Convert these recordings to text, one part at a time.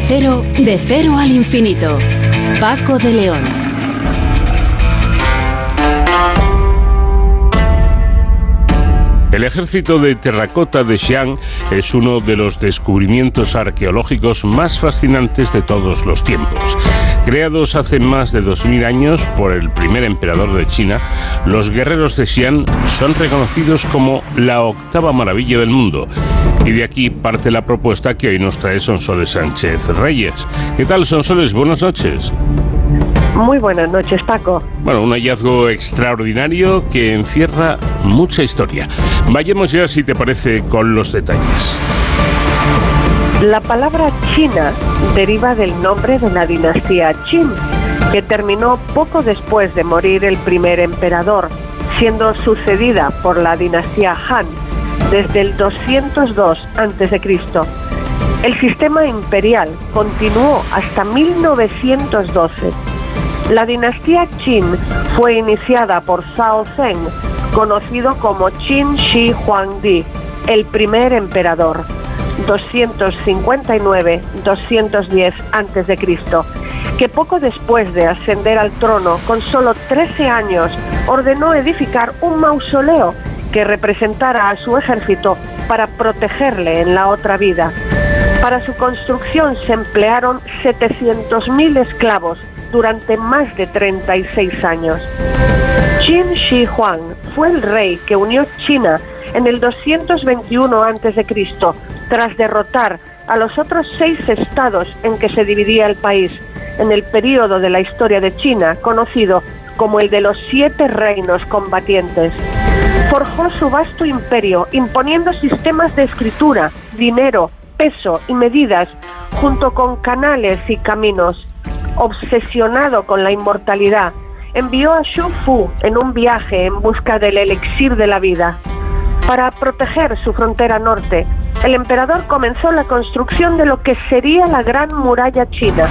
Cero, de cero al infinito. Paco de León. El ejército de terracota de Xi'an es uno de los descubrimientos arqueológicos más fascinantes de todos los tiempos. Creados hace más de 2.000 años por el primer emperador de China, los guerreros de Xi'an son reconocidos como la octava maravilla del mundo. Y de aquí parte la propuesta que hoy nos trae Sonsoles Sánchez Reyes. ¿Qué tal, Sonsoles? Buenas noches. Muy buenas noches, Paco. Bueno, un hallazgo extraordinario que encierra mucha historia. Vayamos ya, si te parece, con los detalles. La palabra China deriva del nombre de la dinastía Qin, que terminó poco después de morir el primer emperador, siendo sucedida por la dinastía Han desde el 202 a.C. El sistema imperial continuó hasta 1912. La dinastía Qin fue iniciada por Zhao Zeng, conocido como Qin Shi Huangdi, el primer emperador, 259-210 a.C., que poco después de ascender al trono, con solo 13 años, ordenó edificar un mausoleo que representara a su ejército para protegerle en la otra vida. Para su construcción se emplearon 700.000 esclavos durante más de 36 años. Qin Shi Huang fue el rey que unió China en el 221 a.C. tras derrotar a los otros seis estados en que se dividía el país en el período de la historia de China conocido como el de los siete reinos combatientes forjó su vasto imperio imponiendo sistemas de escritura, dinero, peso y medidas, junto con canales y caminos. Obsesionado con la inmortalidad, envió a Xu Fu en un viaje en busca del elixir de la vida. Para proteger su frontera norte, el emperador comenzó la construcción de lo que sería la Gran Muralla China.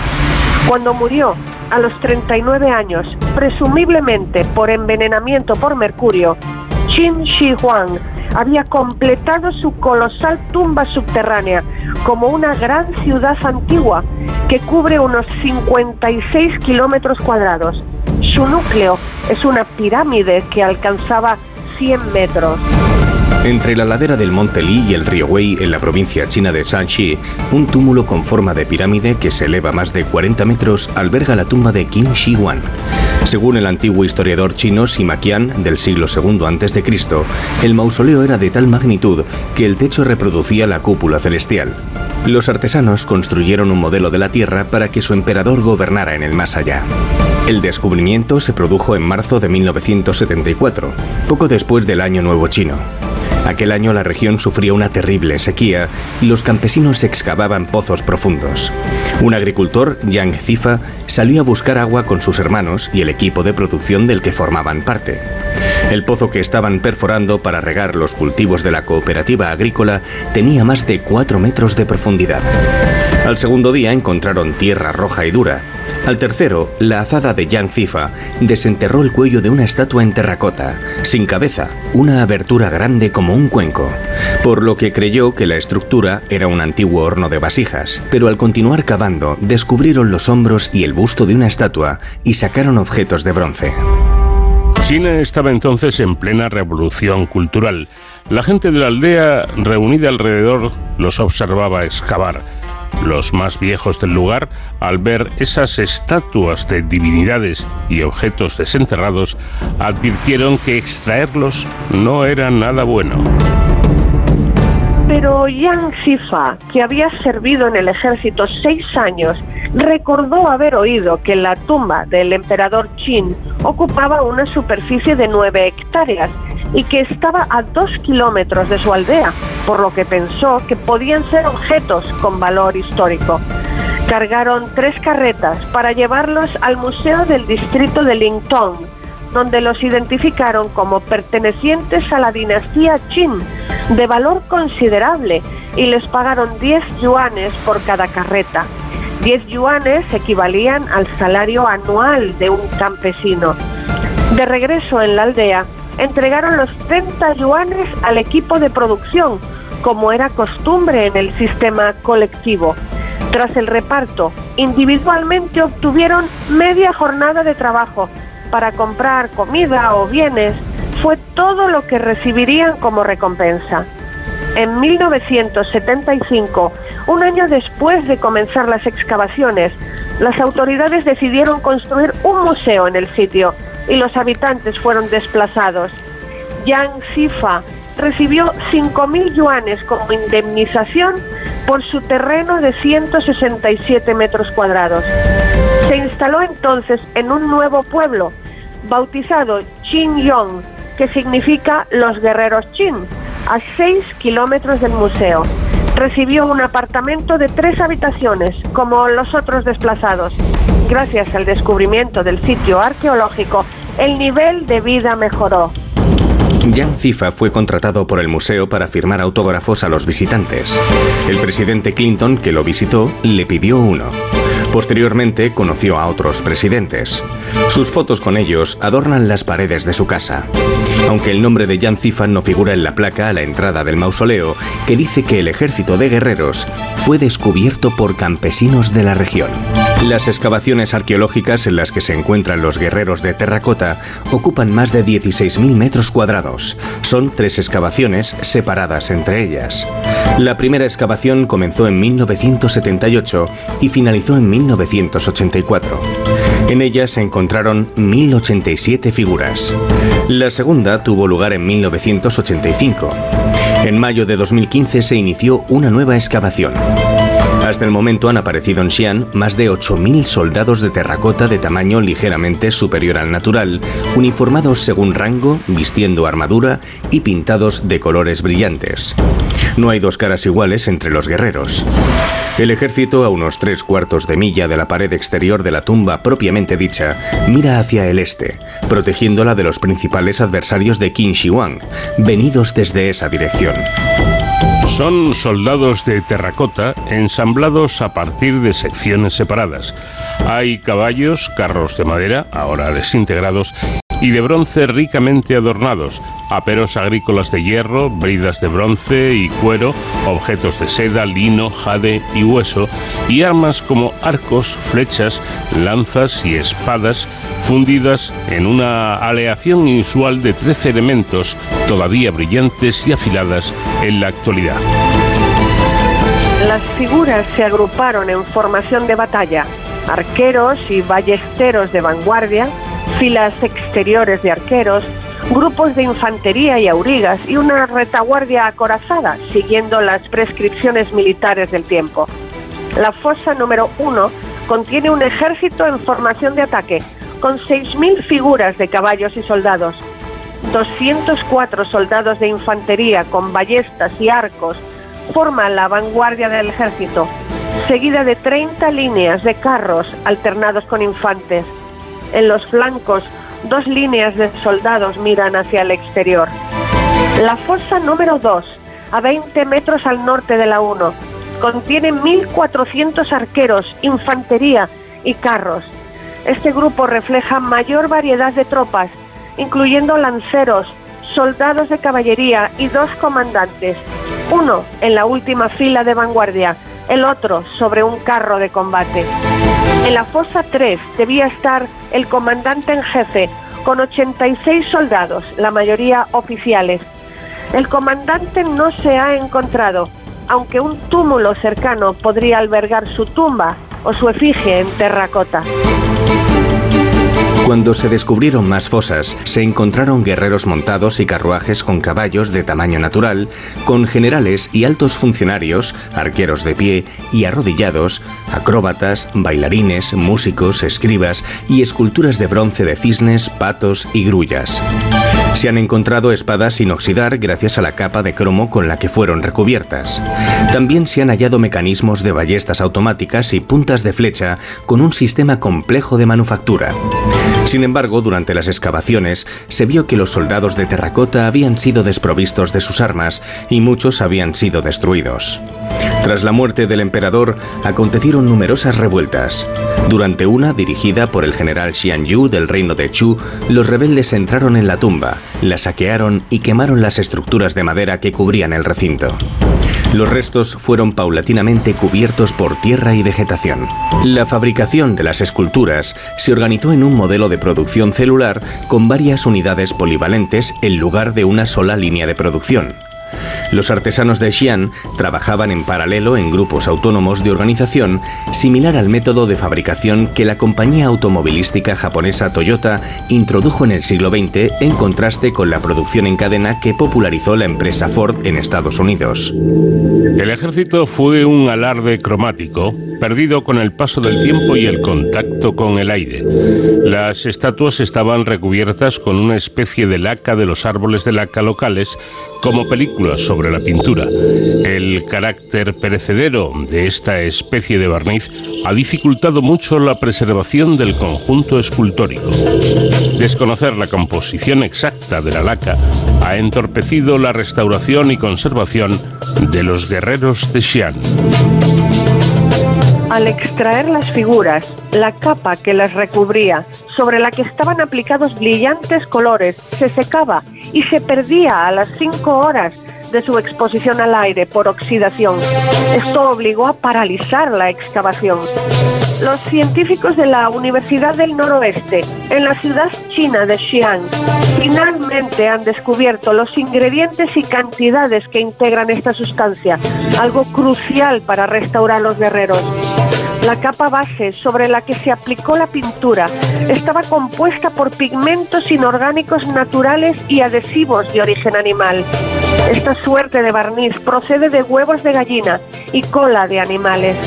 Cuando murió, a los 39 años, presumiblemente por envenenamiento por mercurio, Qin Shi Huang había completado su colosal tumba subterránea como una gran ciudad antigua que cubre unos 56 kilómetros cuadrados. Su núcleo es una pirámide que alcanzaba 100 metros. Entre la ladera del Monte Li y el río Wei, en la provincia china de Shanxi, un túmulo con forma de pirámide que se eleva más de 40 metros alberga la tumba de Qin Shi Huang. Según el antiguo historiador chino Sima Qian del siglo II a.C., el mausoleo era de tal magnitud que el techo reproducía la cúpula celestial. Los artesanos construyeron un modelo de la Tierra para que su emperador gobernara en el más allá. El descubrimiento se produjo en marzo de 1974, poco después del Año Nuevo Chino. Aquel año la región sufría una terrible sequía y los campesinos excavaban pozos profundos. Un agricultor, Yang Zifa, salió a buscar agua con sus hermanos y el equipo de producción del que formaban parte. El pozo que estaban perforando para regar los cultivos de la cooperativa agrícola tenía más de 4 metros de profundidad. Al segundo día encontraron tierra roja y dura, al tercero, la azada de Yang Zifa desenterró el cuello de una estatua en terracota, sin cabeza, una abertura grande como un cuenco, por lo que creyó que la estructura era un antiguo horno de vasijas, pero al continuar cavando descubrieron los hombros y el busto de una estatua y sacaron objetos de bronce. China estaba entonces en plena revolución cultural. La gente de la aldea, reunida alrededor, los observaba excavar los más viejos del lugar, al ver esas estatuas de divinidades y objetos desenterrados, advirtieron que extraerlos no era nada bueno. Pero Yang Sifa, que había servido en el ejército seis años, recordó haber oído que la tumba del emperador Qin ocupaba una superficie de nueve hectáreas y que estaba a dos kilómetros de su aldea, por lo que pensó que podían ser objetos con valor histórico. Cargaron tres carretas para llevarlos al Museo del Distrito de Lingtong, donde los identificaron como pertenecientes a la dinastía Qin, de valor considerable, y les pagaron 10 yuanes por cada carreta. 10 yuanes equivalían al salario anual de un campesino. De regreso en la aldea, entregaron los 30 yuanes al equipo de producción, como era costumbre en el sistema colectivo. Tras el reparto, individualmente obtuvieron media jornada de trabajo para comprar comida o bienes. Fue todo lo que recibirían como recompensa. En 1975, un año después de comenzar las excavaciones, las autoridades decidieron construir un museo en el sitio y los habitantes fueron desplazados. Yang Sifa recibió 5.000 yuanes como indemnización por su terreno de 167 metros cuadrados. Se instaló entonces en un nuevo pueblo, bautizado Yong, que significa los guerreros Chin, a 6 kilómetros del museo. Recibió un apartamento de tres habitaciones, como los otros desplazados. Gracias al descubrimiento del sitio arqueológico, el nivel de vida mejoró. Jan Zifa fue contratado por el museo para firmar autógrafos a los visitantes. El presidente Clinton, que lo visitó, le pidió uno. Posteriormente conoció a otros presidentes. Sus fotos con ellos adornan las paredes de su casa. Aunque el nombre de Jan Zifa no figura en la placa a la entrada del mausoleo, que dice que el ejército de guerreros fue descubierto por campesinos de la región. Las excavaciones arqueológicas en las que se encuentran los guerreros de terracota ocupan más de 16.000 metros cuadrados. Son tres excavaciones separadas entre ellas. La primera excavación comenzó en 1978 y finalizó en 1984. En ella se encontraron 1087 figuras. La segunda tuvo lugar en 1985. En mayo de 2015 se inició una nueva excavación. Hasta el momento han aparecido en Xi'an más de 8.000 soldados de terracota de tamaño ligeramente superior al natural, uniformados según rango, vistiendo armadura y pintados de colores brillantes. No hay dos caras iguales entre los guerreros. El ejército, a unos tres cuartos de milla de la pared exterior de la tumba propiamente dicha, mira hacia el este, protegiéndola de los principales adversarios de Qin Shi Huang, venidos desde esa dirección. Son soldados de terracota ensamblados a partir de secciones separadas. Hay caballos, carros de madera, ahora desintegrados, y de bronce ricamente adornados, aperos agrícolas de hierro, bridas de bronce y cuero, objetos de seda, lino, jade y hueso, y armas como arcos, flechas, lanzas y espadas fundidas en una aleación inusual de 13 elementos todavía brillantes y afiladas en la actualidad. Las figuras se agruparon en formación de batalla, arqueros y ballesteros de vanguardia, filas exteriores de arqueros, grupos de infantería y aurigas y una retaguardia acorazada, siguiendo las prescripciones militares del tiempo. La fosa número uno contiene un ejército en formación de ataque, con 6.000 figuras de caballos y soldados, 204 soldados de infantería con ballestas y arcos forman la vanguardia del ejército, seguida de 30 líneas de carros alternados con infantes. En los flancos, dos líneas de soldados miran hacia el exterior. La fosa número 2, a 20 metros al norte de la 1, contiene 1.400 arqueros, infantería y carros. Este grupo refleja mayor variedad de tropas, incluyendo lanceros, soldados de caballería y dos comandantes, uno en la última fila de vanguardia, el otro sobre un carro de combate. En la fosa 3 debía estar el comandante en jefe, con 86 soldados, la mayoría oficiales. El comandante no se ha encontrado, aunque un túmulo cercano podría albergar su tumba o su efigie en terracota. Cuando se descubrieron más fosas, se encontraron guerreros montados y carruajes con caballos de tamaño natural, con generales y altos funcionarios, arqueros de pie y arrodillados, acróbatas, bailarines, músicos, escribas y esculturas de bronce de cisnes, patos y grullas. Se han encontrado espadas sin oxidar gracias a la capa de cromo con la que fueron recubiertas. También se han hallado mecanismos de ballestas automáticas y puntas de flecha con un sistema complejo de manufactura. Sin embargo, durante las excavaciones se vio que los soldados de terracota habían sido desprovistos de sus armas y muchos habían sido destruidos. Tras la muerte del emperador, acontecieron numerosas revueltas. Durante una, dirigida por el general Xian Yu del reino de Chu, los rebeldes entraron en la tumba, la saquearon y quemaron las estructuras de madera que cubrían el recinto. Los restos fueron paulatinamente cubiertos por tierra y vegetación. La fabricación de las esculturas se organizó en un modelo de producción celular con varias unidades polivalentes en lugar de una sola línea de producción. Los artesanos de Xi'an trabajaban en paralelo en grupos autónomos de organización, similar al método de fabricación que la compañía automovilística japonesa Toyota introdujo en el siglo XX en contraste con la producción en cadena que popularizó la empresa Ford en Estados Unidos. El ejército fue un alarde cromático, perdido con el paso del tiempo y el contacto con el aire. Las estatuas estaban recubiertas con una especie de laca de los árboles de laca locales como películas sobre la pintura. El carácter perecedero de esta especie de barniz ha dificultado mucho la preservación del conjunto escultórico. Desconocer la composición exacta de la laca ha entorpecido la restauración y conservación de los guerreros de Xi'an. Al extraer las figuras, la capa que las recubría, sobre la que estaban aplicados brillantes colores, se secaba y se perdía a las cinco horas de su exposición al aire por oxidación. Esto obligó a paralizar la excavación. Los científicos de la Universidad del Noroeste, en la ciudad china de Xi'an, finalmente han descubierto los ingredientes y cantidades que integran esta sustancia, algo crucial para restaurar los guerreros. La capa base sobre la que se aplicó la pintura estaba compuesta por pigmentos inorgánicos naturales y adhesivos de origen animal. Esta suerte de barniz procede de huevos de gallina y cola de animales.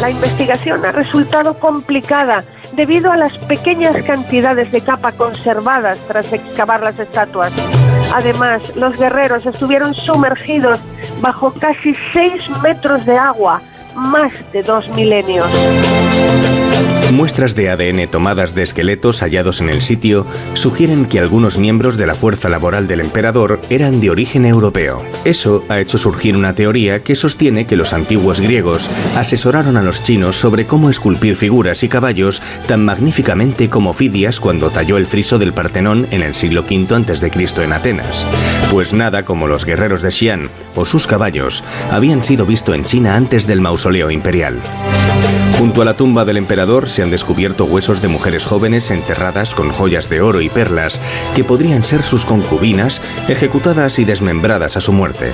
La investigación ha resultado complicada debido a las pequeñas cantidades de capa conservadas tras excavar las estatuas. Además, los guerreros estuvieron sumergidos bajo casi 6 metros de agua más de dos milenios. Muestras de ADN tomadas de esqueletos hallados en el sitio sugieren que algunos miembros de la fuerza laboral del emperador eran de origen europeo. Eso ha hecho surgir una teoría que sostiene que los antiguos griegos asesoraron a los chinos sobre cómo esculpir figuras y caballos tan magníficamente como Fidias cuando talló el friso del Partenón en el siglo V a.C. en Atenas. Pues nada como los guerreros de Xi'an o sus caballos habían sido visto en China antes del mausoleo imperial. Junto a la tumba del emperador se han descubierto huesos de mujeres jóvenes enterradas con joyas de oro y perlas que podrían ser sus concubinas, ejecutadas y desmembradas a su muerte.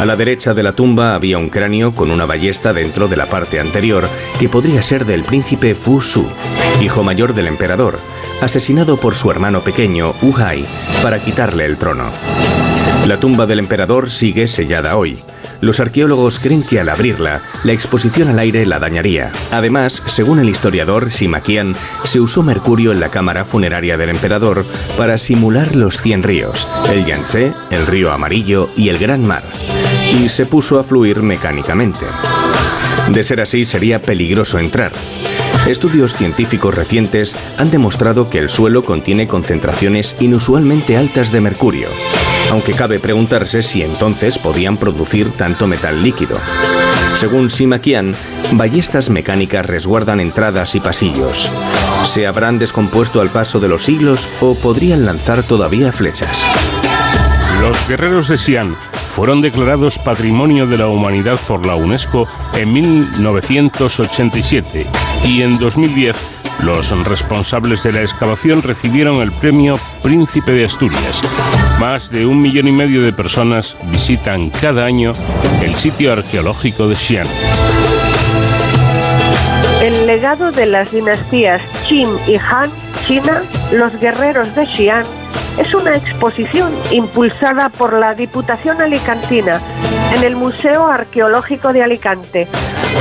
A la derecha de la tumba había un cráneo con una ballesta dentro de la parte anterior que podría ser del príncipe Fu Su, hijo mayor del emperador, asesinado por su hermano pequeño, Wu Hai, para quitarle el trono. La tumba del emperador sigue sellada hoy. Los arqueólogos creen que al abrirla, la exposición al aire la dañaría. Además, según el historiador Sima Qian, se usó mercurio en la cámara funeraria del emperador para simular los 100 ríos, el Yangtze, el río Amarillo y el Gran Mar, y se puso a fluir mecánicamente. De ser así, sería peligroso entrar. Estudios científicos recientes han demostrado que el suelo contiene concentraciones inusualmente altas de mercurio, aunque cabe preguntarse si entonces podían producir tanto metal líquido. Según Sima Qian, ballestas mecánicas resguardan entradas y pasillos. ¿Se habrán descompuesto al paso de los siglos o podrían lanzar todavía flechas? Los guerreros de Xi'an fueron declarados Patrimonio de la Humanidad por la UNESCO en 1987 y en 2010 los responsables de la excavación recibieron el premio Príncipe de Asturias. Más de un millón y medio de personas visitan cada año el sitio arqueológico de Xi'an. El legado de las dinastías Qin y Han, China, los guerreros de Xi'an, es una exposición impulsada por la Diputación Alicantina en el Museo Arqueológico de Alicante,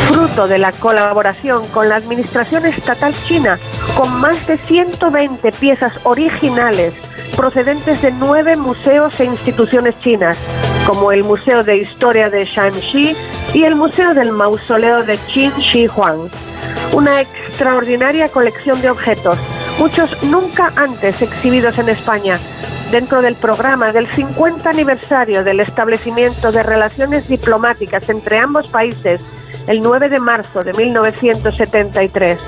fruto de la colaboración con la Administración Estatal China, con más de 120 piezas originales procedentes de nueve museos e instituciones chinas, como el Museo de Historia de Shanxi y el Museo del Mausoleo de Qin Shi Huang. Una extraordinaria colección de objetos, muchos nunca antes exhibidos en España, dentro del programa del 50 aniversario del establecimiento de relaciones diplomáticas entre ambos países el 9 de marzo de 1973.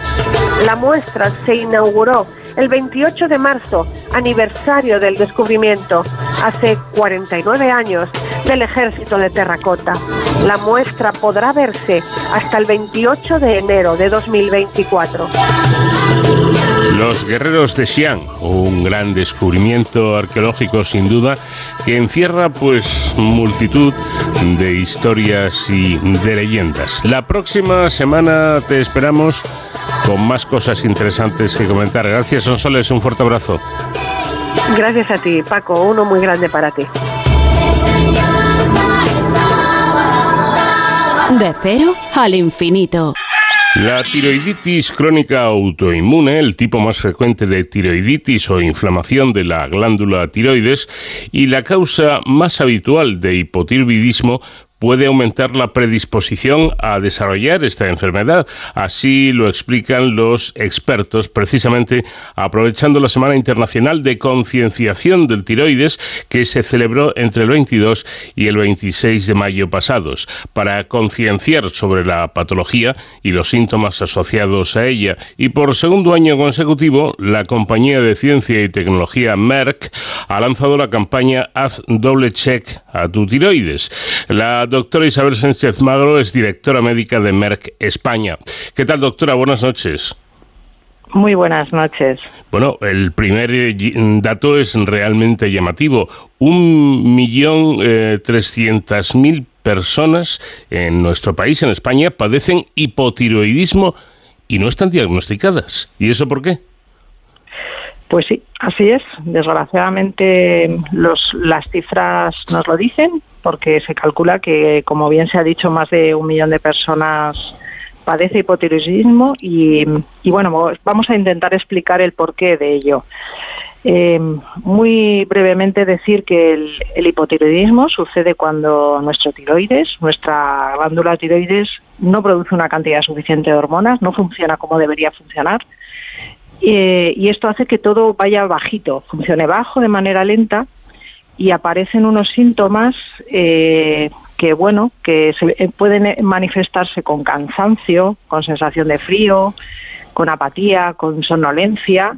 La muestra se inauguró el 28 de marzo, aniversario del descubrimiento, hace 49 años, del ejército de terracota. La muestra podrá verse hasta el 28 de enero de 2024. Los guerreros de Xi'an, un gran descubrimiento arqueológico sin duda que encierra pues multitud de historias y de leyendas. La próxima semana te esperamos con más cosas interesantes que comentar. Gracias, Sonsoles, un fuerte abrazo. Gracias a ti, Paco, uno muy grande para ti. De cero al infinito. La tiroiditis crónica autoinmune, el tipo más frecuente de tiroiditis o inflamación de la glándula tiroides y la causa más habitual de hipotiroidismo puede aumentar la predisposición a desarrollar esta enfermedad. Así lo explican los expertos, precisamente aprovechando la Semana Internacional de Concienciación del Tiroides que se celebró entre el 22 y el 26 de mayo pasados, para concienciar sobre la patología y los síntomas asociados a ella. Y por segundo año consecutivo, la compañía de ciencia y tecnología Merck ha lanzado la campaña Haz doble check a tu tiroides. La doctora Isabel Sánchez Magro es directora médica de Merck España. ¿Qué tal, doctora? Buenas noches. Muy buenas noches. Bueno, el primer eh, dato es realmente llamativo. Un millón eh, trescientas mil personas en nuestro país, en España, padecen hipotiroidismo y no están diagnosticadas. ¿Y eso por qué? Pues sí, así es. Desgraciadamente los, las cifras nos lo dicen porque se calcula que, como bien se ha dicho, más de un millón de personas padece hipotiroidismo y, bueno, vamos a intentar explicar el porqué de ello. Eh, muy brevemente decir que el, el, hipotiroidismo sucede cuando nuestro tiroides, nuestra glándula tiroides, no produce una cantidad suficiente de hormonas, no funciona como debería funcionar eh, y esto hace que todo vaya bajito, funcione bajo de manera lenta y aparecen unos síntomas eh, que bueno que se, eh, pueden manifestarse con cansancio, con sensación de frío, con apatía, con somnolencia.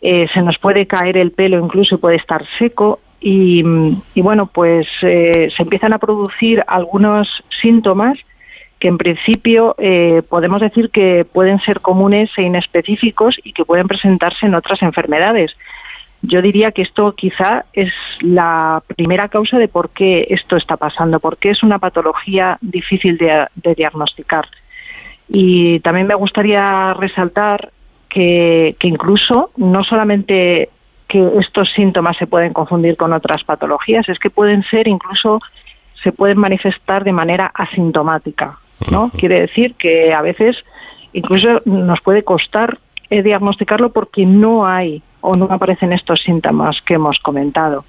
se nos puede caer el pelo, incluso puede estar seco y, y bueno pues se empiezan a producir algunos síntomas que en principio eh, podemos decir que pueden ser comunes e inespecíficos y que pueden presentarse en otras enfermedades. Yo diría que esto quizá es la primera causa de por qué esto está pasando, porque es una patología difícil de, diagnosticar. Y también me gustaría resaltar que, que incluso no solamente que estos síntomas se pueden confundir con otras patologías, es que pueden ser incluso se pueden manifestar de manera asintomática. ¿no? Quiere decir que a veces incluso nos puede costar eh, diagnosticarlo porque no hay o no aparecen estos síntomas que hemos comentado.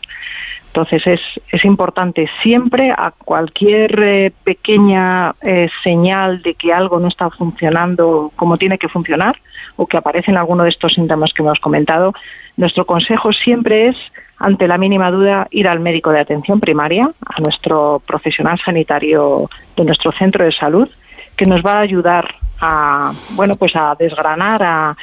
Entonces es, es importante siempre a cualquier eh, pequeña eh, señal de que algo no está funcionando como tiene que funcionar o que aparecen alguno de estos síntomas que hemos comentado, nuestro consejo siempre es, ante la mínima duda, ir al médico de atención primaria, a nuestro profesional sanitario de nuestro centro de salud, que nos va a ayudar a bueno pues a desgranar a,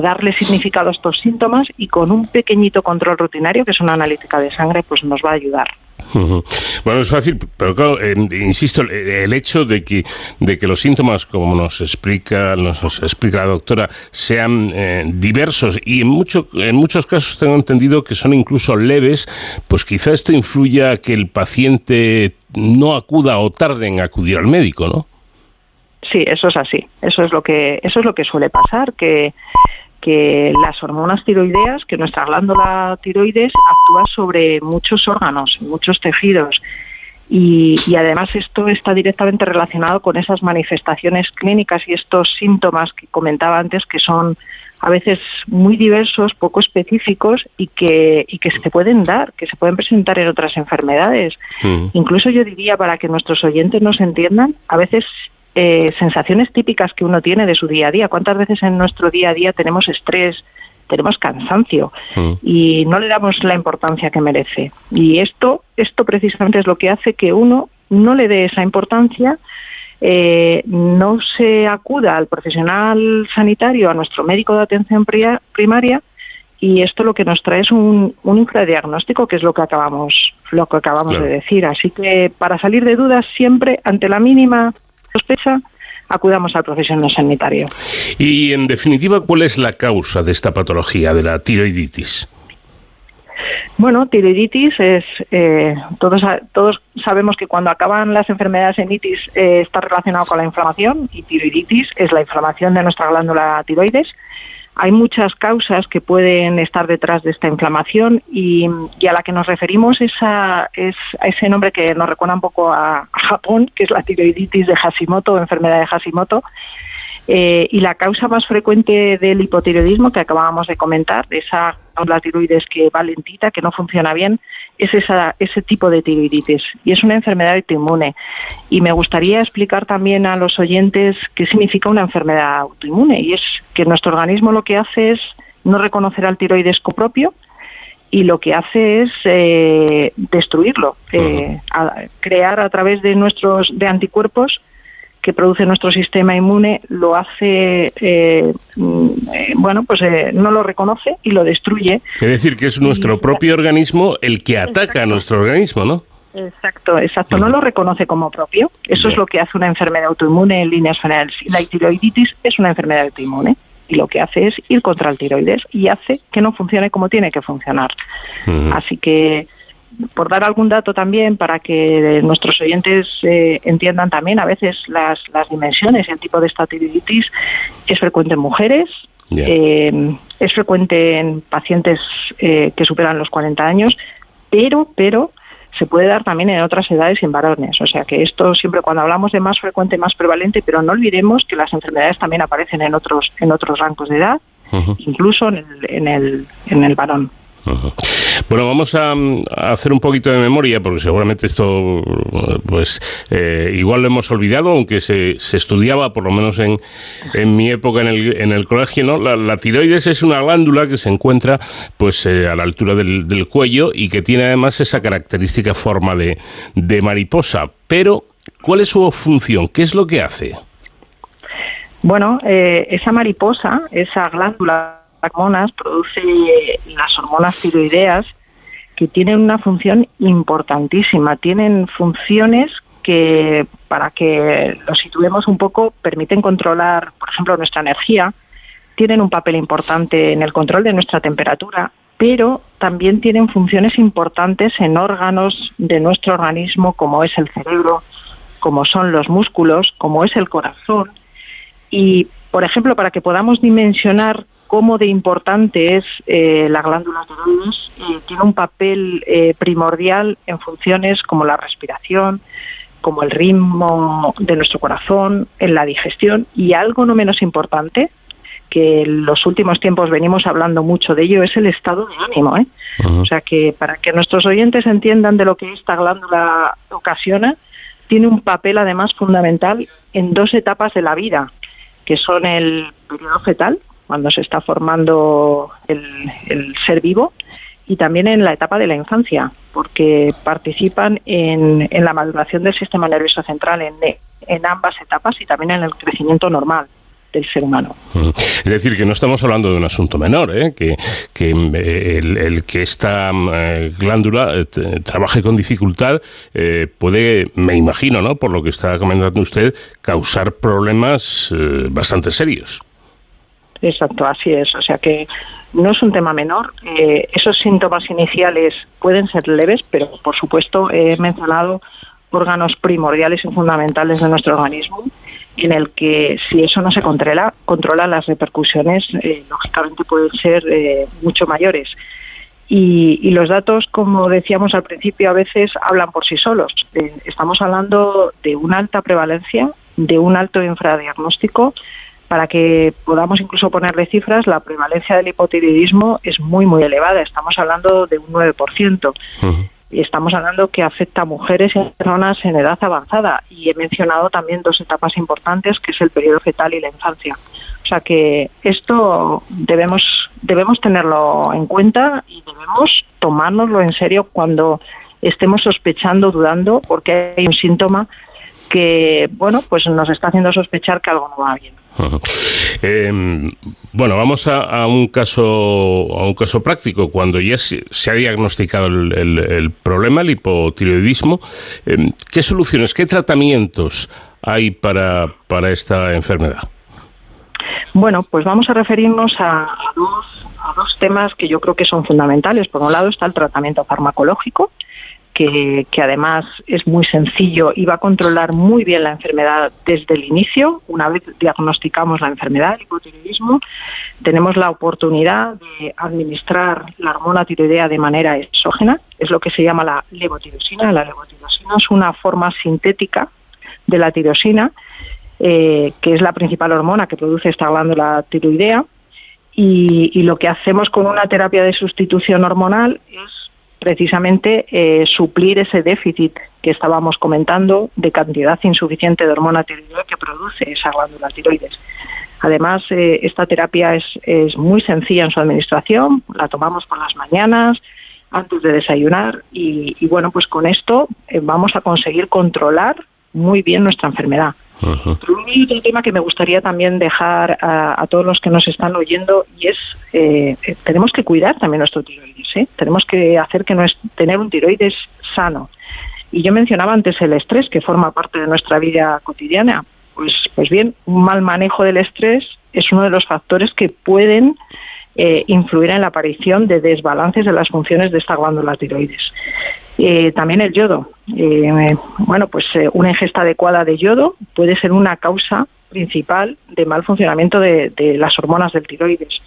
darle significado a estos síntomas y con un pequeñito control rutinario que es una analítica de sangre pues nos va a ayudar bueno, es fácil, pero claro, eh, insisto, el hecho de que, de que los síntomas, como nos explica, nos, explica la doctora, sean eh, diversos y en, mucho, en muchos casos tengo entendido que son incluso leves, pues quizá esto influya a que el paciente no acuda o tarde en acudir al médico, ¿no? Sí, eso es así. Eso es lo que eso es lo que suele pasar que que las hormonas tiroideas, que nuestra glándula tiroides actúa sobre muchos órganos, muchos tejidos. Y, además esto está directamente relacionado con esas manifestaciones clínicas y estos síntomas que comentaba antes que son a veces muy diversos, poco específicos y que, y que se pueden dar, que se pueden presentar en otras enfermedades. Mm. Incluso yo diría, para que nuestros oyentes nos entiendan, a veces eh, sensaciones típicas que uno tiene de su día a día. ¿Cuántas veces en nuestro día a día tenemos estrés, tenemos cansancio mm. y no le damos la importancia que merece. Y esto, esto precisamente es lo que hace que uno no le dé esa importancia, eh, no se acuda al profesional sanitario, a nuestro médico de atención primaria, y esto lo que nos trae es un, un infradiagnóstico, que es lo que acabamos, lo que acabamos de decir. Así que para salir de dudas, siempre ante la mínima sospecha, acudamos al profesional sanitario. Y en definitiva, ¿cuál es la causa de esta patología, de la tiroiditis? Bueno, tiroiditis es, eh, todos, todos sabemos que cuando acaban las enfermedades en itis eh, está relacionado con la inflamación y tiroiditis es la inflamación de nuestra glándula tiroides hay muchas causas que pueden estar detrás de esta inflamación y, a la que nos referimos es a, ese nombre que nos recuerda un poco a, Japón, que es la tiroiditis de Hashimoto, enfermedad de Hashimoto. Eh, y la causa más frecuente del hipotiroidismo que acabábamos de comentar, de esa la tiroides que va lentita, que no funciona bien, es esa, ese tipo de tiroiditis. Y es una enfermedad autoinmune. Y me gustaría explicar también a los oyentes qué significa una enfermedad autoinmune. Y es que nuestro organismo lo que hace es no reconocer al tiroides copropio y lo que hace es eh, destruirlo, eh, crear a través de nuestros de anticuerpos que produce nuestro sistema inmune lo hace, eh, mm, bueno, pues no lo reconoce y lo destruye. Es decir, que es nuestro propio organismo el que ataca a nuestro organismo, ¿no? Exacto, exacto. No lo reconoce como propio. Eso es lo que hace una enfermedad autoinmune en líneas generales. La tiroiditis es una enfermedad autoinmune y lo que hace es ir contra el tiroides y hace que no funcione como tiene que funcionar. Así que por dar algún dato también para que nuestros oyentes eh, entiendan también a veces las, las dimensiones, el tipo de esta tiroiditis es frecuente en mujeres, eh, es frecuente en pacientes eh, que superan los 40 años, pero, pero se puede dar también en otras edades y en varones. O sea que esto siempre cuando hablamos de más frecuente, más prevalente, pero no olvidemos que las enfermedades también aparecen en otros, en otros rangos de edad, incluso en el, en el, en el varón. Bueno, vamos a, hacer un poquito de memoria, porque seguramente esto, pues, eh, igual lo hemos olvidado, aunque se, estudiaba, por lo menos en, en mi época en el, en el colegio, ¿no? La, tiroides es una glándula que se encuentra, pues, eh, a la altura del, cuello y que tiene además esa característica forma de, de mariposa. Pero, ¿cuál es su función? ¿Qué es lo que hace? Bueno, eh, esa mariposa, esa glándula hormonas produce las hormonas tiroideas que tienen una función importantísima, tienen funciones que, para que lo situemos un poco, permiten controlar, por ejemplo, nuestra energía, tienen un papel importante en el control de nuestra temperatura, pero también tienen funciones importantes en órganos de nuestro organismo, como es el cerebro, como son los músculos, como es el corazón. Y, por ejemplo, para que podamos dimensionar cómo de importante es eh, la glándula tiroides, y tiene un papel eh, primordial en funciones como la respiración, como el ritmo de nuestro corazón, en la digestión y algo no menos importante, que en los últimos tiempos venimos hablando mucho de ello, es el estado de ánimo. ¿eh? O sea que para que nuestros oyentes entiendan de lo que esta glándula ocasiona, tiene un papel además fundamental en dos etapas de la vida, que son el periodo fetal, cuando se está formando el, ser vivo y también en la etapa de la infancia, porque participan en, en la maduración del sistema nervioso central en, en ambas etapas y también en el crecimiento normal del ser humano. Mm. Es decir, que no estamos hablando de un asunto menor, ¿eh? que, que eh, el, que esta eh, glándula trabaje con dificultad puede, me imagino, ¿no? por lo que está comentando usted, causar problemas bastante serios. Exacto, así es. O sea que no es un tema menor. Eh, esos síntomas iniciales pueden ser leves, pero por supuesto he mencionado órganos primordiales y fundamentales de nuestro organismo en el que si eso no se controla, controla las repercusiones eh, lógicamente pueden ser eh, mucho mayores. Y, y, los datos, como decíamos al principio, a veces hablan por sí solos. estamos hablando de una alta prevalencia, de un alto infradiagnóstico, para que podamos incluso ponerle cifras, la prevalencia del hipotiroidismo es muy, muy elevada. Estamos hablando de un 9%. Y estamos hablando que afecta a mujeres y a personas en edad avanzada. Y he mencionado también dos etapas importantes, que es el periodo fetal y la infancia. O sea que esto debemos, debemos tenerlo en cuenta y debemos tomárnoslo en serio cuando estemos sospechando, dudando, porque hay un síntoma que, bueno, pues nos está haciendo sospechar que algo no va bien. Em, bueno, vamos a, un caso a un caso práctico. Cuando ya se, ha diagnosticado el, problema, el hipotiroidismo, em, ¿qué soluciones, qué tratamientos hay para, para esta enfermedad? Bueno, pues vamos a referirnos a, dos, a dos temas que yo creo que son fundamentales. Por un lado está el tratamiento farmacológico, que, además es muy sencillo y va a controlar muy bien la enfermedad desde el inicio. Una vez diagnosticamos la enfermedad, el hipotiroidismo, tenemos la oportunidad de administrar la hormona tiroidea de manera exógena, es lo que se llama la levotirosina. La levotirosina es una forma sintética de la tirosina, eh, que es la principal hormona que produce esta glándula tiroidea. y lo que hacemos con una terapia de sustitución hormonal es precisamente eh, suplir ese déficit que estábamos comentando de cantidad insuficiente de hormona tiroidea que produce esa glándula tiroides. Además, eh, esta terapia es, es, muy sencilla en su administración, la tomamos por las mañanas, antes de desayunar y, bueno, pues con esto eh, vamos a conseguir controlar muy bien nuestra enfermedad. Uh otro tema que me gustaría también dejar a, todos los que nos están oyendo y es, eh, eh, tenemos que cuidar también nuestro tiroides, ¿eh? tenemos que hacer que no tener un tiroides sano. Y yo mencionaba antes el estrés, que forma parte de nuestra vida cotidiana. Pues, pues bien, un mal manejo del estrés es uno de los factores que pueden eh, influir en la aparición de desbalances de las funciones de esta glándula tiroides. Eh, también el yodo. Eh, bueno, pues eh, una ingesta adecuada de yodo puede ser una causa principal de mal funcionamiento de, las hormonas del tiroides.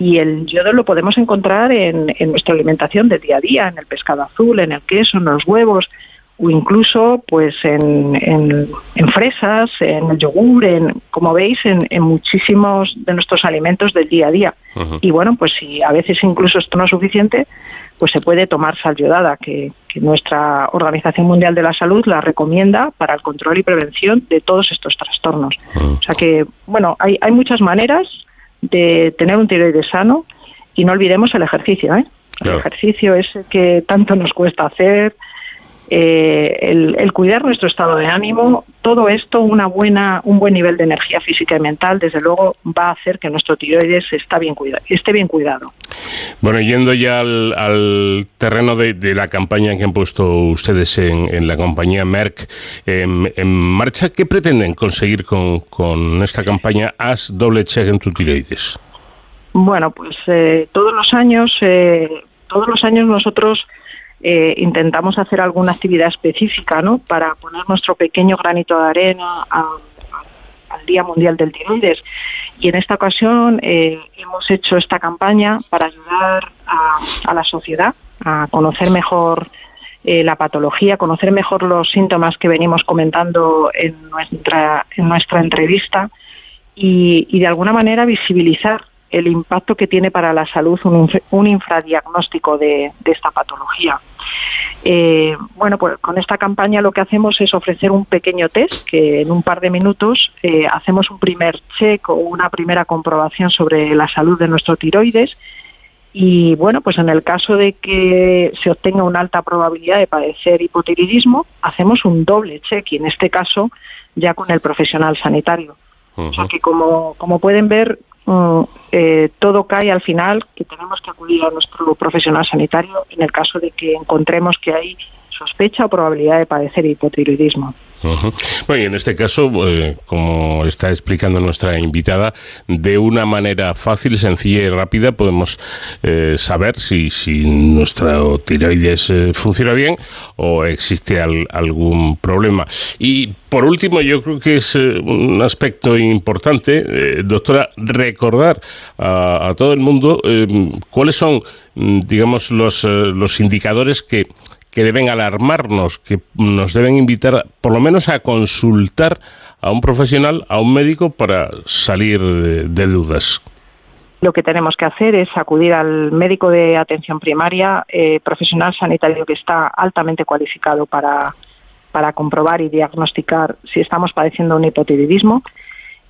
Y el yodo lo podemos encontrar en, en, nuestra alimentación de día a día, en el pescado azul, en el queso, en los huevos, o incluso pues en, en, fresas, en el yogur, en, como veis, en, muchísimos de nuestros alimentos del día a día. Y bueno, pues si a veces incluso esto no es suficiente, pues se puede tomar sal yodada, que, nuestra Organización Mundial de la Salud la recomienda para el control y prevención de todos estos trastornos. O sea que, bueno, hay, hay muchas maneras de tener un tiroides sano y no olvidemos el ejercicio, ¿eh? El ejercicio es que tanto nos cuesta hacer, eh, el, cuidar nuestro estado de ánimo, todo esto, una buena, un buen nivel de energía física y mental, desde luego va a hacer que nuestro tiroides está bien esté bien cuidado. Bueno, yendo ya al, terreno de, la campaña que han puesto ustedes en, la compañía Merck en, marcha, ¿qué pretenden conseguir con, esta campaña Haz doble check en tu tiroides? Bueno, pues eh, todos los años, eh, todos los años nosotros eh, intentamos hacer alguna actividad específica ¿no? para poner nuestro pequeño granito de arena al Día Mundial del Tiroides. Y en esta ocasión eh, hemos hecho esta campaña para ayudar a, la sociedad a conocer mejor eh, la patología, conocer mejor los síntomas que venimos comentando en nuestra, en nuestra entrevista y, de alguna manera visibilizar el impacto que tiene para la salud un, infradiagnóstico de, esta patología. Eh, bueno, pues con esta campaña lo que hacemos es ofrecer un pequeño test que en un par de minutos eh, hacemos un primer check o una primera comprobación sobre la salud de nuestro tiroides y bueno, pues en el caso de que se obtenga una alta probabilidad de padecer hipotiroidismo, hacemos un doble check y en este caso ya con el profesional sanitario. O sea que como, como pueden ver, eh, todo cae al final que tenemos que acudir a nuestro profesional sanitario en el caso de que encontremos que hay sospecha o probabilidad de padecer hipotiroidismo. Bueno, y en este caso, eh, como está explicando nuestra invitada, de una manera fácil, sencilla y rápida podemos eh, saber si, si nuestra tiroides eh, funciona bien o existe algún problema. Y por último, yo creo que es un aspecto importante, doctora, recordar a, a, todo el mundo cuáles son, mm, digamos, los, los indicadores que que deben alarmarnos, que nos deben invitar por lo menos a consultar a un profesional, a un médico para salir de, dudas. Lo que tenemos que hacer es acudir al médico de atención primaria, eh, profesional sanitario que está altamente cualificado para, para comprobar y diagnosticar si estamos padeciendo un hipotiroidismo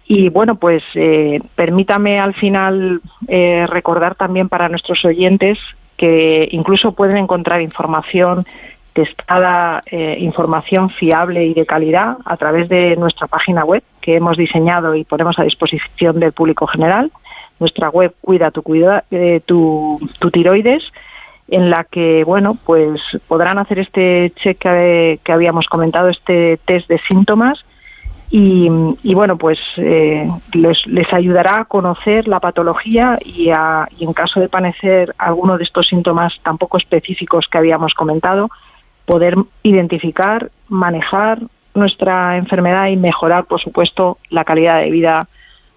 Y bueno, pues eh, permítame al final eh, recordar también para nuestros oyentes que incluso pueden encontrar información testada, eh, información fiable y de calidad a través de nuestra página web que hemos diseñado y ponemos a disposición del público general. Nuestra web Cuida tu, cuida, tu, tu tiroides en la que bueno pues podrán hacer este check que habíamos comentado este test de síntomas y, bueno, pues eh, les, ayudará a conocer la patología y, a, y en caso de padecer alguno de estos síntomas tan poco específicos que habíamos comentado, poder identificar, manejar nuestra enfermedad y mejorar, por supuesto, la calidad de vida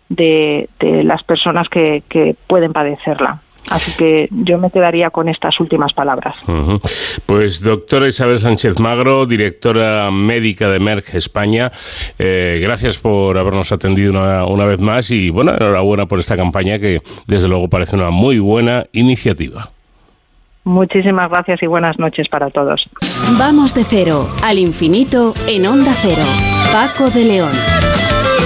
de, de las personas que, que pueden padecerla. Así que yo me quedaría con estas últimas palabras. Pues doctora Isabel Sánchez Magro, directora médica de Merck España, eh, gracias por habernos atendido una, una, vez más y bueno, enhorabuena por esta campaña que desde luego parece una muy buena iniciativa. Muchísimas gracias y buenas noches para todos. Vamos de cero al infinito en onda cero. Paco de León.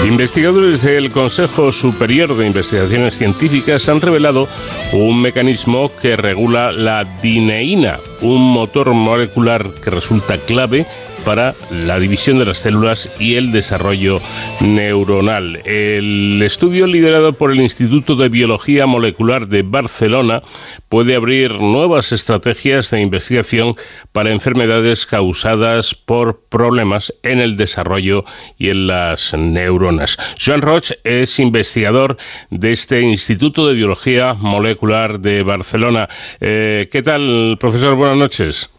Investigadores del Consejo Superior de Investigaciones Científicas han revelado un mecanismo que regula la dineína, un motor molecular que resulta clave para la división de las células y el desarrollo neuronal. El estudio liderado por el Instituto de Biología Molecular de Barcelona puede abrir nuevas estrategias de investigación para enfermedades causadas por problemas en el desarrollo y en las neuronas. Joan Roch es investigador de este Instituto de Biología Molecular de Barcelona. Eh, ¿Qué tal, profesor? Buenas noches.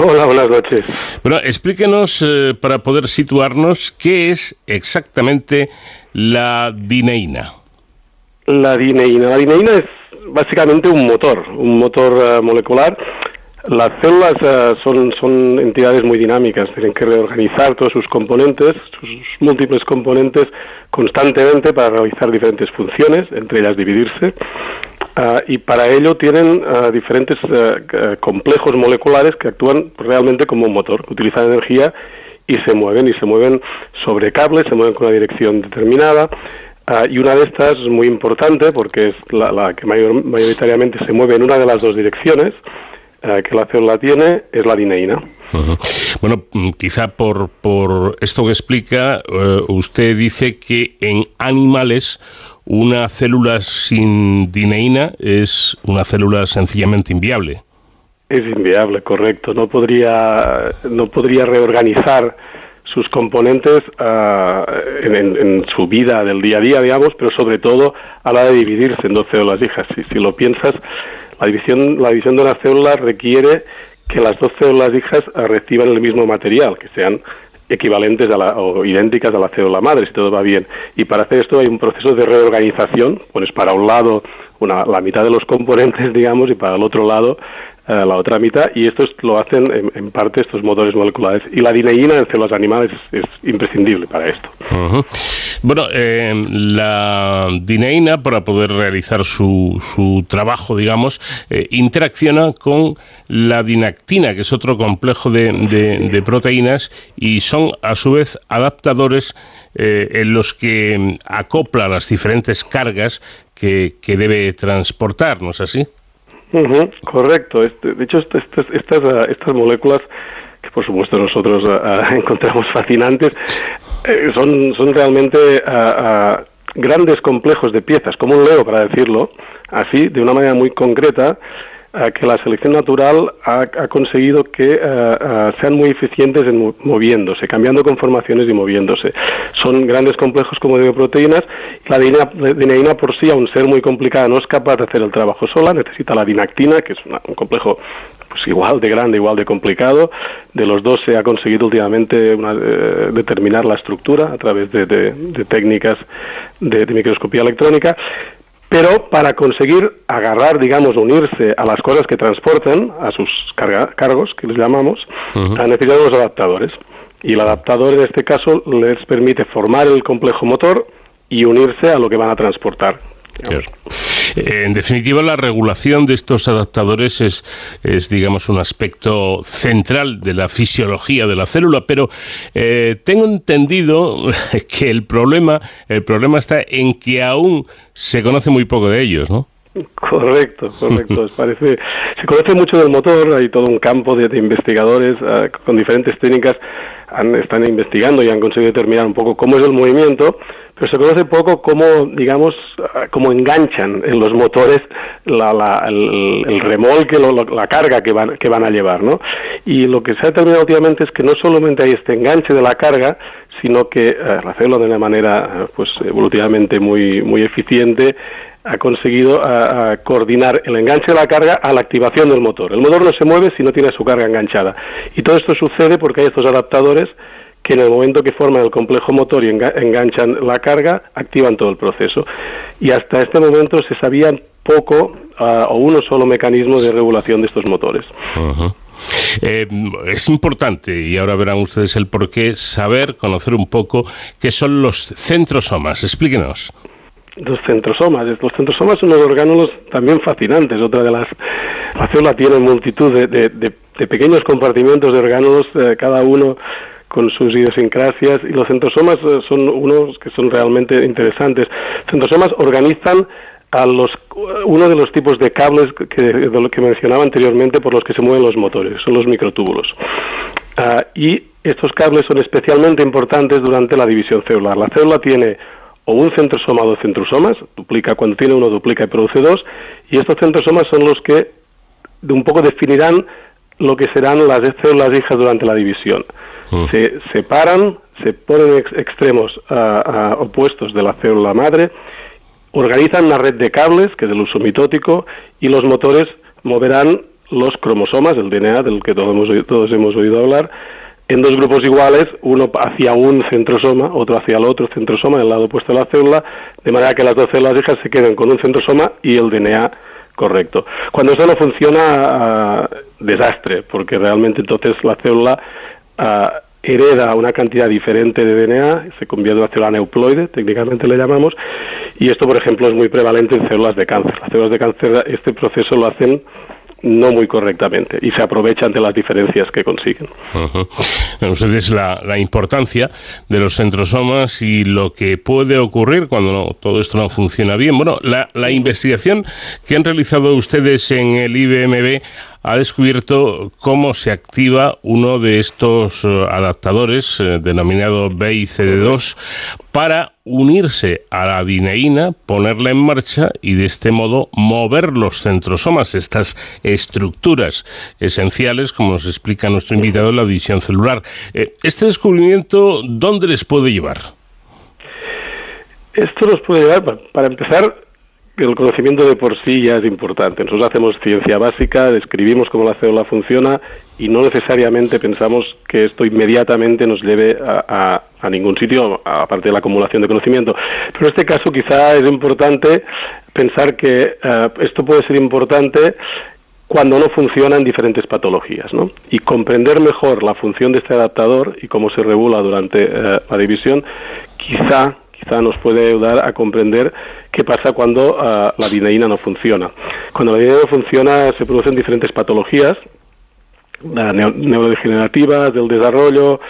Hola, buenas noches. Bueno, explíquenos, eh, para poder situarnos, qué es exactamente la dineína. La dineína. La dineína es básicamente un motor, un motor uh, molecular. Las células uh, son, son entidades muy dinámicas, tienen que reorganizar todos sus componentes, sus múltiples componentes constantemente para realizar diferentes funciones, entre ellas dividirse. Uh, y para ello tienen uh, diferentes uh, complejos moleculares que actúan realmente como un motor, utilizan energía y se mueven, y se mueven sobre cables, se mueven con una dirección determinada. y una de estas es muy importante porque es la, la que mayor, mayoritariamente se mueve en una de las dos direcciones que la célula tiene, es la dineína. Bueno, mm, quizá por, por esto que explica, usted dice que en animales una célula sin dineína es una célula sencillamente inviable. Es inviable, correcto. No podría, no podría reorganizar sus componentes uh, en, en, su vida del día a día, digamos, pero sobre todo a la de dividirse en dos células hijas. Si, si lo piensas, la división, la división de una célula requiere que las dos células hijas reciban el mismo material, que sean equivalentes a la, o idénticas a la célula madre, si todo va bien. Y para hacer esto hay un proceso de reorganización, pones para un lado una, la mitad de los componentes, digamos, y para el otro lado eh, la otra mitad, y esto es, lo hacen en, parte estos motores moleculares. Y la dineína en células animales es, es imprescindible para esto. Bueno, eh, la dineína, para poder realizar su, su trabajo, digamos, eh, interacciona con la dinactina, que es otro complejo de, de, proteínas, y son a su vez adaptadores eh, en los que acopla las diferentes cargas que, que debe transportar, ¿no es así? Correcto. Este, de hecho, este, este, estas, estas moléculas que por supuesto nosotros uh, encontramos fascinantes, eh, son, son realmente uh, grandes complejos de piezas, como un Lego, para decirlo así, de una manera muy concreta, que la selección natural ha, conseguido que uh, uh, sean muy eficientes en moviéndose, cambiando conformaciones y moviéndose. Son grandes complejos como de proteínas. La dineína por sí, aun ser muy complicada, no es capaz de hacer el trabajo sola, necesita la dinactina, que es una, un complejo pues igual de grande, igual de complicado. De los dos se ha conseguido últimamente una, eh, determinar la estructura a través de, de, de técnicas de, de microscopía electrónica pero para conseguir agarrar, digamos, unirse a las cosas que transportan, a sus carga, cargos, que les llamamos, uh -huh. necesitan los adaptadores. Y el adaptador, en este caso, les permite formar el complejo motor y unirse a lo que van a transportar. En definitiva, la regulación de estos adaptadores es, es digamos, un aspecto central de la fisiología de la célula, pero eh, tengo entendido que el problema, el problema está en que aún se conoce muy poco de ellos, ¿no? Correcto, correcto. Parece, se conoce mucho del motor, hay todo un campo de, investigadores ah, con diferentes técnicas, han, están investigando y han conseguido determinar un poco cómo es el movimiento, pero se conoce poco cómo, digamos, ah, cómo enganchan en los motores la, el, remolque, la carga que van, que van a llevar, ¿no? Y lo que se ha determinado últimamente es que no solamente hay este enganche de la carga, sino que ah, la célula de una manera, pues, evolutivamente muy, muy eficiente, ha conseguido coordinar el enganche de la carga a la activación del motor. El motor no se mueve si no tiene su carga enganchada. Y todo esto sucede porque hay estos adaptadores que en el momento que forman el complejo motor y enganchan la carga, activan todo el proceso. Y hasta este momento se sabía poco o uno solo mecanismo de regulación de estos motores. Eh, es importante, y ahora verán ustedes el porqué, saber, conocer un poco qué son los centrosomas. Explíquenos los centrosomas. Los centrosomas son unos orgánulos también fascinantes. Otra de las. La célula tiene multitud de, pequeños compartimentos de orgánulos, eh, cada uno con sus idiosincrasias, y los centrosomas eh, son unos que son realmente interesantes. Centrosomas organizan a los uno de los tipos de cables que, de lo que mencionaba anteriormente por los que se mueven los motores, son los microtúbulos. Ah, y estos cables son especialmente importantes durante la división celular. La célula tiene o un centrosoma o dos centrosomas, duplica cuando tiene uno, duplica y produce dos, y estos centrosomas son los que de un poco definirán lo que serán las células hijas durante la división. Mm. Se separan, se ponen ex extremos opuestos de la célula madre, organizan una red de cables, que es el uso mitótico, y los motores moverán los cromosomas, el DNA del que todos hemos, todos hemos oído hablar, en dos grupos iguales, uno hacia un centrosoma, otro hacia el otro centrosoma, en el lado opuesto de la célula, de manera que las dos células hijas se queden con un centrosoma y el DNA correcto. Cuando eso no funciona, ah, desastre, porque realmente entonces la célula ah, hereda una cantidad diferente de DNA, se convierte en una célula neuploide, técnicamente le llamamos, y esto, por ejemplo, es muy prevalente en células de cáncer. Las células de cáncer este proceso lo hacen no muy correctamente y se aprovechan de las diferencias que consiguen. Ustedes la, la, importancia de los centrosomas y lo que puede ocurrir cuando todo esto no funciona bien. Bueno, la, la investigación que han realizado ustedes en el IBMB ha descubierto cómo se activa uno de estos eh, adaptadores eh, denominado BICD2 para unirse a la dineína, ponerla en marcha y de este modo mover los centrosomas, estas estructuras esenciales, como nos explica nuestro invitado en la división celular. Eh, ¿Este descubrimiento dónde les puede llevar? Esto nos puede llevar, para empezar, el conocimiento de por sí ya es importante. Nosotros hacemos ciencia básica, describimos cómo la célula funciona y no necesariamente pensamos que esto inmediatamente nos lleve a, ningún sitio, aparte de la acumulación de conocimiento. Pero en este caso quizá es importante pensar que eh, esto puede ser importante cuando no funciona en diferentes patologías, ¿no? Y comprender mejor la función de este adaptador y cómo se regula durante eh, la división, quizá quizá nos puede ayudar a comprender qué pasa cuando ah, la dineína no funciona. Cuando la dineína no funciona se producen diferentes patologías uh, neurodegenerativas, del desarrollo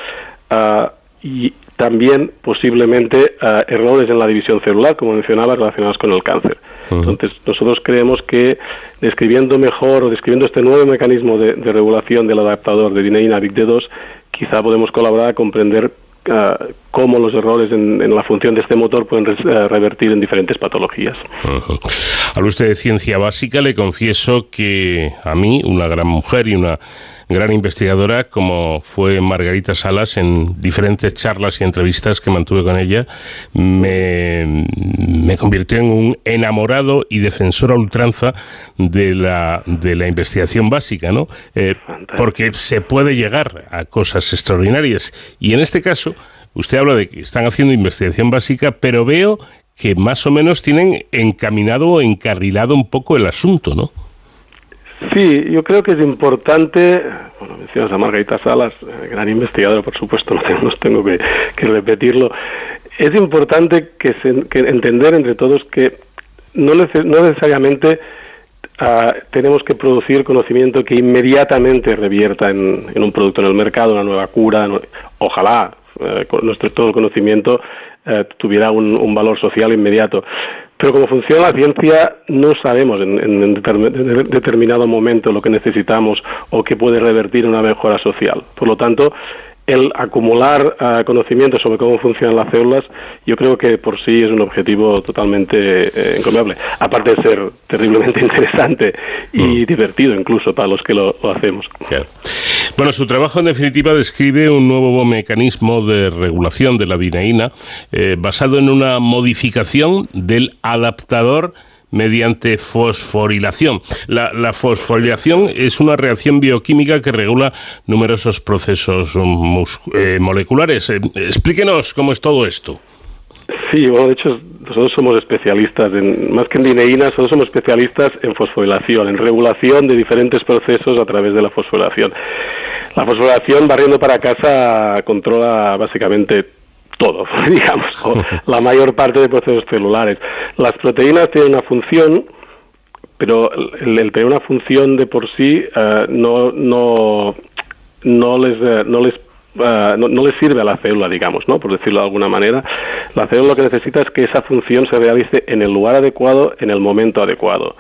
ah, y también posiblemente errores en la división celular, como mencionaba, relacionados con el cáncer. Entonces, nosotros creemos que describiendo mejor o describiendo este nuevo mecanismo de, regulación del adaptador de dineína BIC-D2, quizá podemos colaborar a comprender cómo los errores en, la función de este motor pueden eh, revertir en diferentes patologías. Habla usted de ciencia básica, le confieso que a mí, una gran mujer y una gran investigadora como fue Margarita Salas en diferentes charlas y entrevistas que mantuve con ella, me, convirtió en un enamorado y defensor a ultranza de la, de la investigación básica, ¿no? Eh, porque se puede llegar a cosas extraordinarias. Y en este caso, usted habla de que están haciendo investigación básica, pero veo que más o menos tienen encaminado o encarrilado un poco el asunto, ¿no? Sí, yo creo que es importante, bueno, mencionas a Margarita Salas, eh, gran investigadora, por supuesto, no tengo, tengo que, repetirlo, es importante que, entender entre todos que no, necesariamente ah, tenemos que producir conocimiento que inmediatamente revierta en, un producto en el mercado, una nueva cura. ojalá eh, nuestro todo el conocimiento eh, tuviera un, valor social inmediato. Pero como funciona la ciencia, no sabemos en, en, determinado momento lo que necesitamos o que puede revertir una mejora social. Por lo tanto, el acumular uh, conocimiento sobre cómo funcionan las células, yo creo que por sí es un objetivo totalmente eh, encomiable. Aparte de ser terriblemente interesante y mm. divertido incluso para los que lo, hacemos. Bueno, su trabajo en definitiva describe un nuevo mecanismo de regulación de la dineína eh, basado en una modificación del adaptador mediante fosforilación. La, fosforilación es una reacción bioquímica que regula numerosos procesos eh, moleculares. Eh, explíquenos cómo es todo esto. Sí, bueno, de hecho, nosotros somos especialistas, en, más que en dineína, nosotros somos especialistas en fosforilación, en regulación de diferentes procesos a través de la fosforilación. La fosforilación, barriendo para casa, controla básicamente todo, digamos, la mayor parte de procesos celulares. Las proteínas tienen una función, pero el, tener una función de por sí eh, no, no, no les, eh, no les eh, no, les sirve a la célula, digamos, ¿no? por decirlo de alguna manera. La célula lo que necesita es que esa función se realice en el lugar adecuado, en el momento adecuado.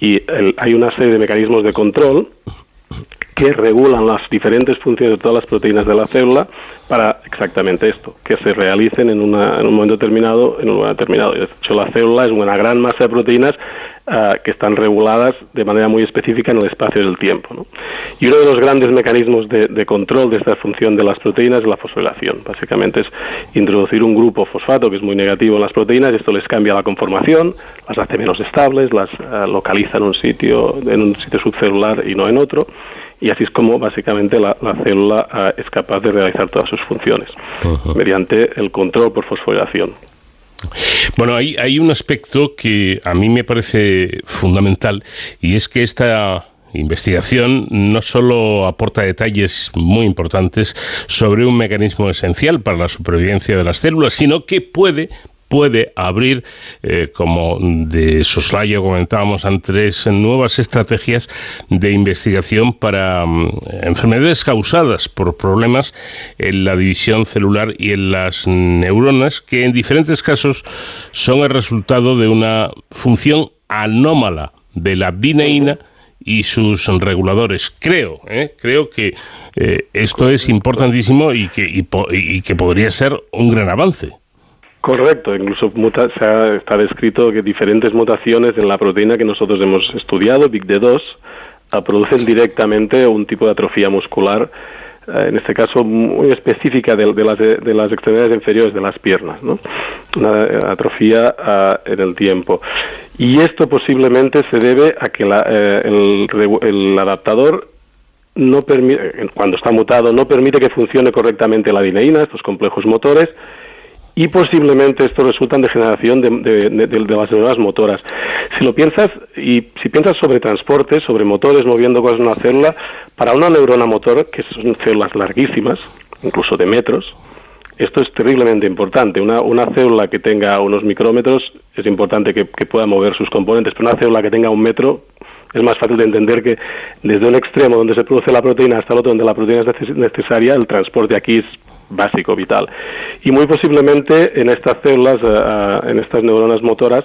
Y hay una serie de mecanismos de control que regulan las diferentes funciones de todas las proteínas de la célula para exactamente esto, que se realicen en, una, en un momento determinado, en un lugar determinado. De hecho, la célula es una gran masa de proteínas ah, que están reguladas de manera muy específica en el espacio del tiempo. Y uno de los grandes mecanismos de, de, control de esta función de las proteínas es la fosforilación. Básicamente es introducir un grupo fosfato que es muy negativo en las proteínas y esto les cambia la conformación, las hace menos estables, las ah, localiza en un sitio, en un sitio subcelular y no en otro y así es como básicamente la, célula ah, es capaz de realizar todas sus funciones mediante el control por fosforilación. Bueno, hay, hay un aspecto que a mí me parece fundamental y es que esta investigación no solo aporta detalles muy importantes sobre un mecanismo esencial para la supervivencia de las células, sino que puede puede abrir, eh, como de soslayo comentábamos antes, nuevas estrategias de investigación para mm, enfermedades causadas por problemas en la división celular y en las neuronas, que en diferentes casos son el resultado de una función anómala de la dineína y sus reguladores. Creo, ¿eh? creo que eh, esto es importantísimo y que, y que podría ser un gran avance. Correcto, incluso se ha, está descrito que diferentes mutaciones en la proteína que nosotros hemos estudiado, BIGD2, ah, producen directamente un tipo de atrofía muscular, eh, en este caso muy específica de, las, de, las, extremidades inferiores de las piernas, ¿no? una eh, atrofía ah, en el tiempo. Y esto posiblemente se debe a que eh, el, el adaptador no permite, cuando está mutado, no permite que funcione correctamente la dineína, estos complejos motores, y posiblemente esto resulta en degeneración de, las neuronas motoras. Si lo piensas, y si piensas sobre transporte, sobre motores moviendo cosas en una célula, para una neurona motor, que son células larguísimas, incluso de metros, esto es terriblemente importante. Una, una célula que tenga unos micrómetros es importante que, pueda mover sus componentes, pero una célula que tenga un metro es más fácil de entender que desde un extremo donde se produce la proteína hasta el otro donde la proteína es necesaria, el transporte aquí es básico, vital. Y muy posiblemente en estas células, eh, eh, en estas neuronas motoras,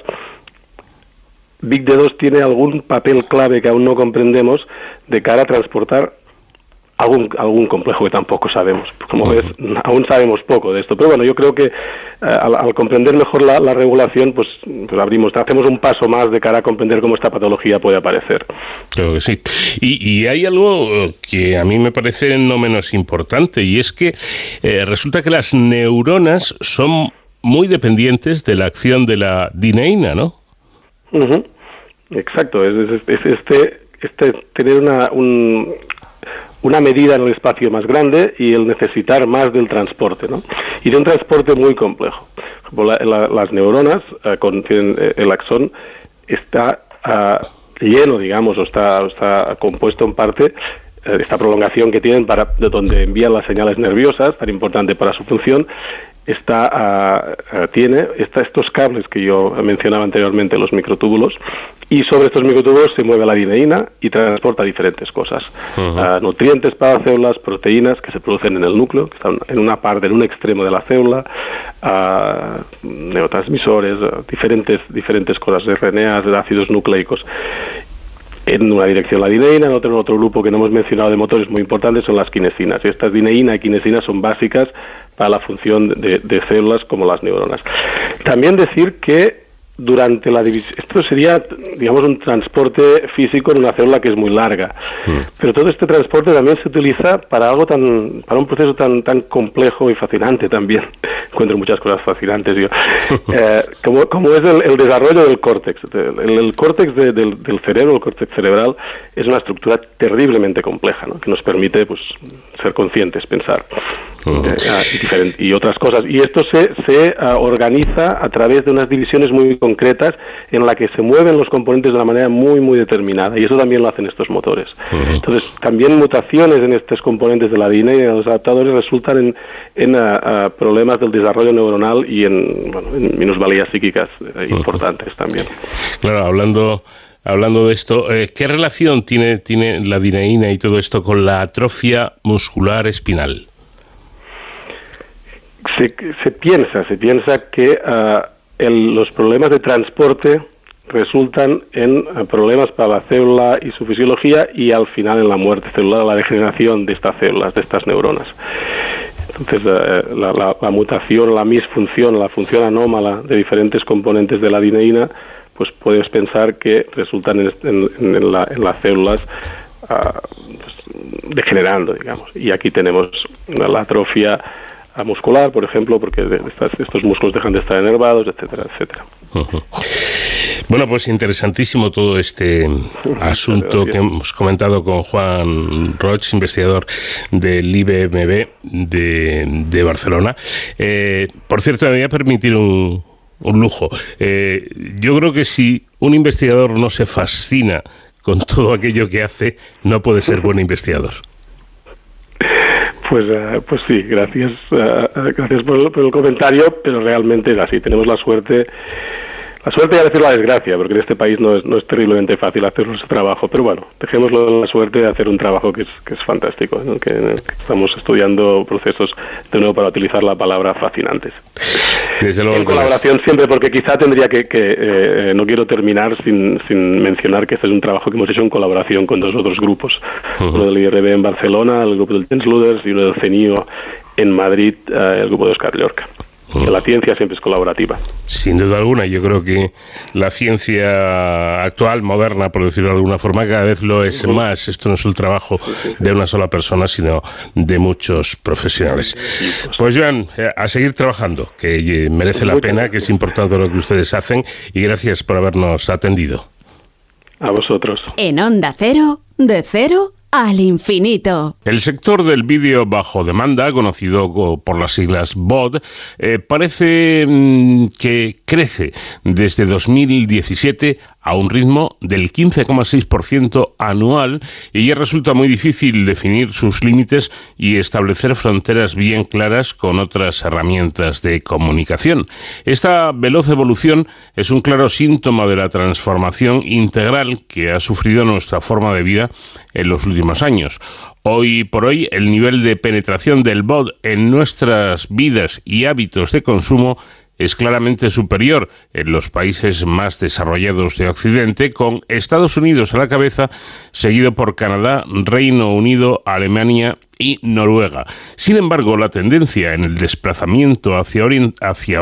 Big D2 tiene algún papel clave que aún no comprendemos de cara a transportar algún, algún complejo que tampoco sabemos. Como ves, aún sabemos poco de esto. Pero bueno, yo creo que eh, al, comprender mejor la, regulación, pues, pues, abrimos, hacemos un paso más de cara a comprender cómo esta patología puede aparecer. Creo que sí. Y, hay algo que a mí me parece no menos importante, y es que eh, resulta que las neuronas son muy dependientes de la acción de la dineína, ¿no? Exacto, es, este, este tener una, un, una medida en el espacio más grande y el necesitar más del transporte, ¿no? Y de un transporte muy complejo. las neuronas eh, eh, el axón está ah, lleno, digamos, o está, está compuesto en parte eh, esta prolongación que tienen para de donde envían las señales nerviosas, tan importante para su función, está, ah, ah, tiene está estos cables que yo mencionaba anteriormente, los microtúbulos, y sobre estos microtúbulos se mueve la dineína y transporta diferentes cosas. Ah, nutrientes para las células, proteínas que se producen en el núcleo, que están en una parte, en un extremo de la célula, neurotransmisores, diferentes, diferentes cosas, RNAs, ácidos nucleicos en una dirección la dineína, en otro, otro grupo que no hemos mencionado de motores muy importantes son las quinesinas. Estas dineína y quinesinas son básicas para la función de células como las neuronas. También decir que durante la división. Esto sería, digamos, un transporte físico en una célula que es muy larga. Mm. Pero todo este transporte también se utiliza para algo tan, para un proceso tan, tan complejo y fascinante también. Encuentro muchas cosas fascinantes yo. Eh, como, como es el, desarrollo del córtex. El, córtex del, cerebro, el córtex cerebral, es una estructura terriblemente compleja, ¿no? que nos permite pues, ser conscientes, pensar. Eh, ah, y, otras cosas. Y esto se, se ah, organiza a través de unas divisiones muy concretas en la que se mueven los componentes de una manera muy, muy determinada. Y eso también lo hacen estos motores. Entonces, también mutaciones en estos componentes de la ADN y en los adaptadores resultan en, en ah, problemas del desarrollo neuronal y en, bueno, en minusvalías psíquicas eh, importantes también. Claro, hablando hablando de esto, eh, ¿qué relación tiene, tiene la dineína y todo esto con la atrofia muscular espinal? se, piensa, se piensa que ah, los problemas de transporte resultan en ah, problemas para la célula y su fisiología y al final en la muerte celular, la degeneración de estas células, de estas neuronas. Entonces, ah, la, mutación, la misfunción, la función anómala de diferentes componentes de la dineína, pues puedes pensar que resultan en, las células pues, degenerando, digamos. Y aquí tenemos la atrofia muscular, por ejemplo, porque estos músculos dejan de estar enervados, etcétera, etcétera. Bueno, pues interesantísimo todo este asunto que hemos comentado con Juan Roch, investigador del IBMB de, Barcelona. Eh, por cierto, me voy a permitir un, lujo. Eh, yo creo que si un investigador no se fascina con todo aquello que hace, no puede ser buen investigador. Pues, eh, pues sí, gracias, eh, gracias por, por, el comentario, pero realmente es así. Tenemos la suerte la suerte y a decir la desgracia, porque en este país no es, no es terriblemente fácil hacer ese trabajo, pero bueno, dejémoslo de la suerte de hacer un trabajo que es, que es fantástico, que, estamos estudiando procesos, de nuevo para utilizar la palabra fascinantes. En colaboración siempre, porque quizá tendría que, que eh, no quiero terminar sin, sin mencionar que este es un trabajo que hemos hecho en colaboración con dos otros grupos, uno del IRB en Barcelona, el grupo del Tens Luders y uno del CENIO en Madrid, eh, el grupo de Oscar Llorca que la ciencia siempre es colaborativa. Sin duda alguna, yo creo que la ciencia actual, moderna, por decirlo de alguna forma, cada vez lo es más. Esto no es un trabajo de una sola persona, sino de muchos profesionales. Pues Joan, eh, a seguir trabajando, que merece la pena, que es importante lo que ustedes hacen, y gracias por habernos atendido. A vosotros. En Onda Cero, de cero al infinito. El sector del vídeo bajo demanda, conocido por las siglas BOD, eh, parece mm, que crece desde 2017 a un ritmo del 15,6% anual y ya resulta muy difícil definir sus límites y establecer fronteras bien claras con otras herramientas de comunicación. Esta veloz evolución es un claro síntoma de la transformación integral que ha sufrido nuestra forma de vida en los últimos años. Hoy por hoy, el nivel de penetración del bot en nuestras vidas y hábitos de consumo es claramente superior en los países más desarrollados de Occidente, con Estados Unidos a la cabeza, seguido por Canadá, Reino Unido, Alemania y Noruega. Sin embargo, la tendencia en el desplazamiento hacia,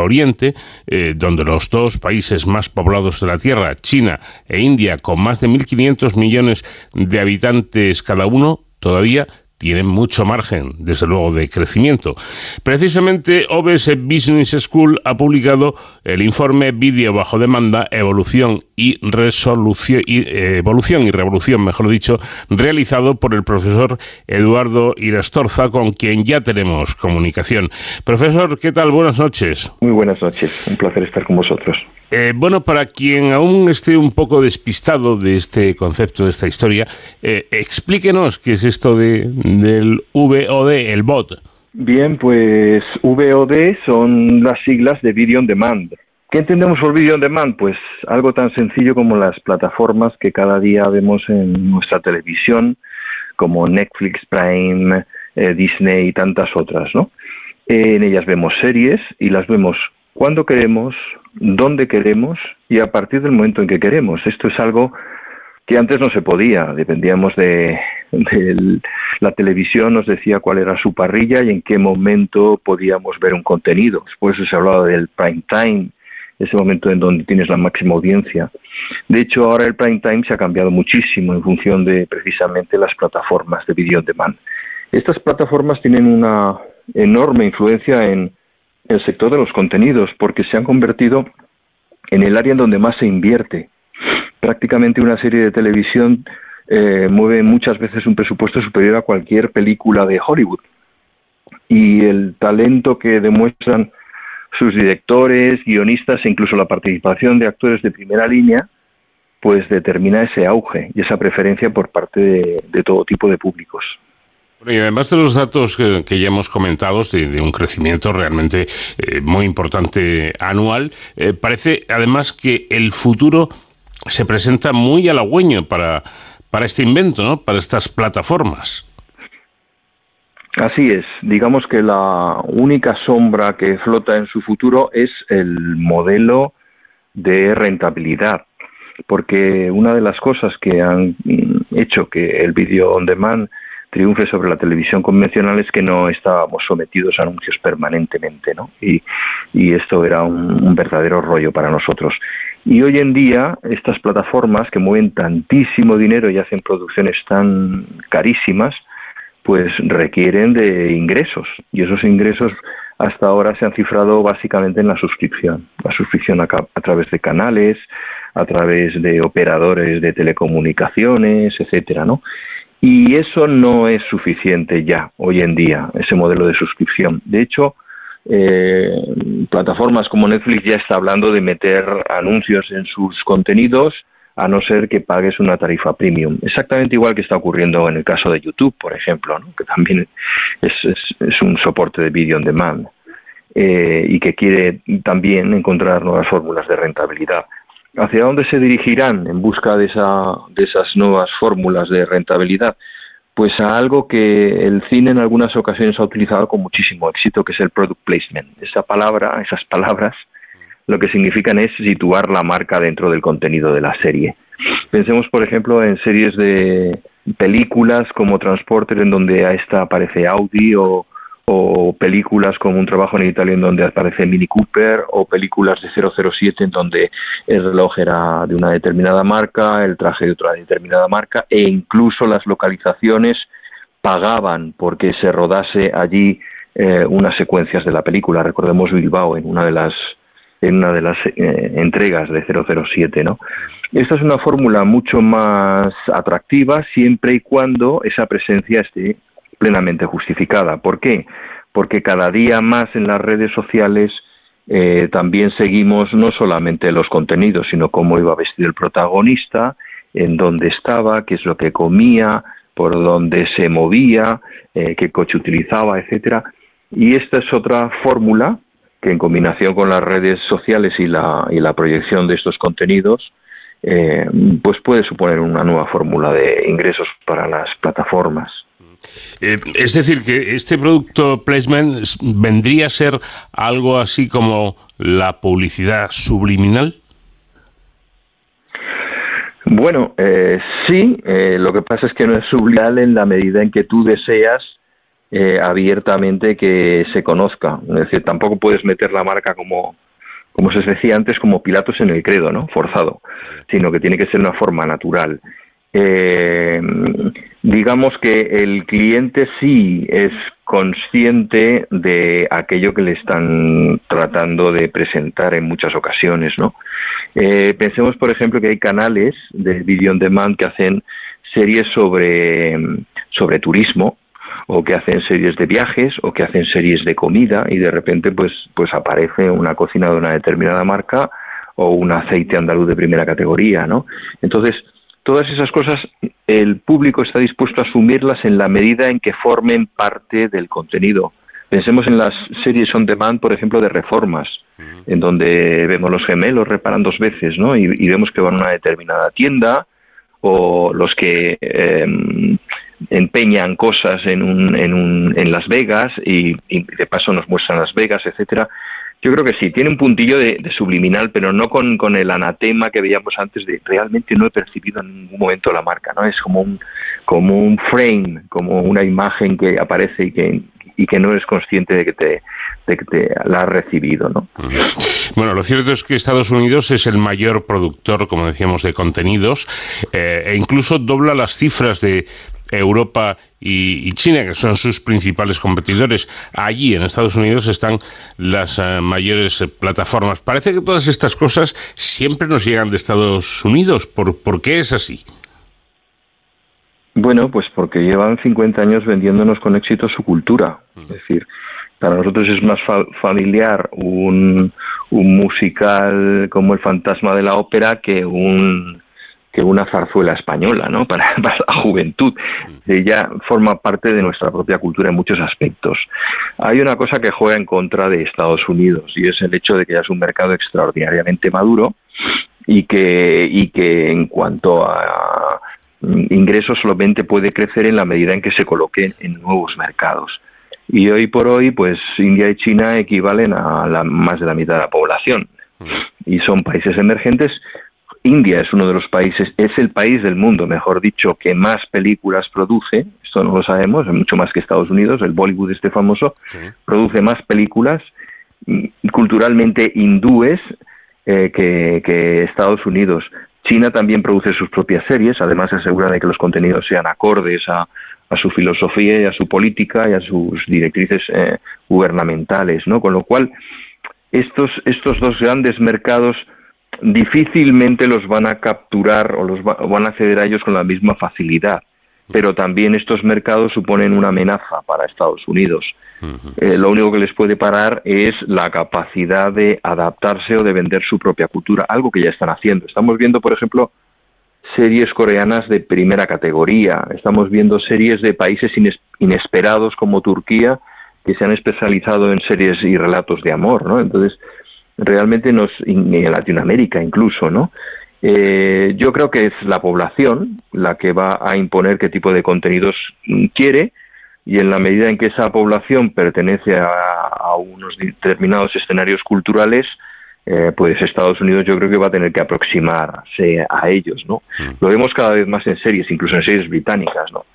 Oriente, eh, donde los dos países más poblados de la Tierra, China e India, con más de 1.500 millones de habitantes cada uno, todavía tienen mucho margen, desde luego, de crecimiento. Precisamente OBS Business School ha publicado el informe Vídeo bajo demanda, evolución y resolución y eh, evolución y revolución, mejor dicho, realizado por el profesor Eduardo Irastorza, con quien ya tenemos comunicación. Profesor, ¿qué tal? Buenas noches. Muy buenas noches, un placer estar con vosotros. Eh, bueno, para quien aún esté un poco despistado de este concepto, de esta historia, eh, explíquenos qué es esto de, del VOD, el bot. Bien, pues VOD son las siglas de Video on Demand. ¿Qué entendemos por Video on Demand? Pues algo tan sencillo como las plataformas que cada día vemos en nuestra televisión, como Netflix, Prime, eh, Disney y tantas otras, ¿no? En ellas vemos series y las vemos cuando queremos, dónde queremos y a partir del momento en que queremos. Esto es algo que antes no se podía, dependíamos de, la televisión, nos decía cuál era su parrilla y en qué momento podíamos ver un contenido. Después se hablaba del prime time, ese momento en donde tienes la máxima audiencia. De hecho, ahora el prime time se ha cambiado muchísimo en función de precisamente las plataformas de video on demand. Estas plataformas tienen una enorme influencia en el sector de los contenidos porque se han convertido en el área en donde más se invierte. Prácticamente una serie de televisión eh, mueve muchas veces un presupuesto superior a cualquier película de Hollywood. Y el talento que demuestran sus directores, guionistas e incluso la participación de actores de primera línea, pues determina ese auge y esa preferencia por parte de todo tipo de públicos y además de los datos que, ya hemos comentado, de, un crecimiento realmente eh, muy importante anual, eh, parece además que el futuro se presenta muy halagüeño para, para este invento, ¿no? para estas plataformas. Así es, digamos que la única sombra que flota en su futuro es el modelo de rentabilidad, porque una de las cosas que han hecho que el video on demand triunfe sobre la televisión convencional es que no estábamos sometidos a anuncios permanentemente, ¿no? Y, esto era un, verdadero rollo para nosotros. Y hoy en día, estas plataformas que mueven tantísimo dinero y hacen producciones tan carísimas, pues requieren de ingresos. Y esos ingresos hasta ahora se han cifrado básicamente en la suscripción. La suscripción a, a través de canales, a través de operadores de telecomunicaciones, etcétera, ¿no? Y eso no es suficiente ya hoy en día, ese modelo de suscripción. De hecho, eh, plataformas como Netflix ya está hablando de meter anuncios en sus contenidos a no ser que pagues una tarifa premium. Exactamente igual que está ocurriendo en el caso de YouTube, por ejemplo, que también es, un soporte de video on demand eh, y que quiere también encontrar nuevas fórmulas de rentabilidad. ¿Hacia dónde se dirigirán en busca de, esa, de esas nuevas fórmulas de rentabilidad? Pues a algo que el cine en algunas ocasiones ha utilizado con muchísimo éxito, que es el product placement. Esa palabra, esas palabras, lo que significan es situar la marca dentro del contenido de la serie. Pensemos, por ejemplo, en series de películas como Transporter, en donde a esta aparece Audi, o o películas como Un trabajo en Italia en donde aparece Mini Cooper o películas de 007 en donde el reloj era de una determinada marca, el traje de otra determinada marca e incluso las localizaciones pagaban porque se rodase allí eh, unas secuencias de la película. Recordemos Bilbao en una de las en una de las eh, entregas de 007, ¿no? Esta es una fórmula mucho más atractiva siempre y cuando esa presencia esté plenamente justificada. ¿Por qué? Porque cada día más en las redes sociales eh, también seguimos no solamente los contenidos, sino cómo iba vestido el protagonista, en dónde estaba, qué es lo que comía, por dónde se movía, eh, qué coche utilizaba, etcétera. Y esta es otra fórmula que en combinación con las redes sociales y la, y la proyección de estos contenidos, eh, pues puede suponer una nueva fórmula de ingresos para las plataformas. Eh, es decir, que este producto placement vendría a ser algo así como la publicidad subliminal. Bueno, eh, sí, eh, lo que pasa es que no es subliminal en la medida en que tú deseas abiertamente que se conozca. Es decir, tampoco puedes meter la marca como, como se decía antes, como Pilatos en el credo, ¿no? Forzado, sino que tiene que ser una forma natural eh, digamos que el cliente sí es consciente de aquello que le están tratando de presentar en muchas ocasiones, ¿no? Eh, pensemos, por ejemplo, que hay canales de video on demand que hacen series sobre, sobre turismo o que hacen series de viajes o que hacen series de comida y de repente pues pues aparece una cocina de una determinada marca o un aceite andaluz de primera categoría, ¿no? Entonces, Todas esas cosas el público está dispuesto a asumirlas en la medida en que formen parte del contenido. Pensemos en las series on demand, por ejemplo, de reformas, en donde vemos los gemelos reparan dos veces, ¿no? Y, vemos que van a una determinada tienda, o los que em, empeñan cosas en, un, en, un, en Las Vegas y, de paso nos muestran Las Vegas, etcétera. Yo creo que sí, tiene un puntillo de, subliminal, pero no con, el anatema que veíamos antes de realmente no he percibido en ningún momento la marca, ¿no? Es como un, como un frame, como una imagen que aparece y que, y que no eres consciente de que te, te la has recibido, ¿no? Bueno, lo cierto es que Estados Unidos es el mayor productor, como decíamos, de contenidos eh, e incluso dobla las cifras de Europa y, China, que son sus principales competidores. Allí, en Estados Unidos, están las eh, mayores plataformas. Parece que todas estas cosas siempre nos llegan de Estados Unidos. ¿Por, ¿Por qué es así? Bueno, pues porque llevan 50 años vendiéndonos con éxito su cultura. Es decir, para nosotros es más familiar un, un musical como El fantasma de la ópera que un que una zarzuela española, ¿no? Para, la juventud. Ella forma parte de nuestra propia cultura en muchos aspectos. Hay una cosa que juega en contra de Estados Unidos y es el hecho de que ya es un mercado extraordinariamente maduro y que, y que en cuanto a ingresos solamente puede crecer en la medida en que se coloque en nuevos mercados. Y hoy por hoy, pues India y China equivalen a la, más de la mitad de la población. Y son países emergentes India es uno de los países, es el país del mundo, mejor dicho, que más películas produce, esto no lo sabemos, es mucho más que Estados Unidos, el Bollywood este famoso, produce más películas mm, culturalmente hindúes eh, que, Estados Unidos. China también produce sus propias series, además se asegura de que los contenidos sean acordes a, su filosofía y a su política y a sus directrices eh, gubernamentales, ¿no? Con lo cual, estos, estos dos grandes mercados difícilmente los van a capturar o los van a acceder a ellos con la misma facilidad. Pero también estos mercados suponen una amenaza para Estados Unidos. Eh, lo único que les puede parar es la capacidad de adaptarse o de vender su propia cultura, algo que ya están haciendo. Estamos viendo, por ejemplo, series coreanas de primera categoría. Estamos viendo series de países inesperados como Turquía que se han especializado en series y relatos de amor, ¿no? Entonces, realmente nos, en Latinoamérica incluso, ¿no? Eh, yo creo que es la población la que va a imponer qué tipo de contenidos quiere y en la medida en que esa población pertenece a, unos determinados escenarios culturales, eh, pues Estados Unidos yo creo que va a tener que aproximarse a ellos, ¿no? Mm. Lo vemos cada vez más en series, incluso en series británicas, ¿no?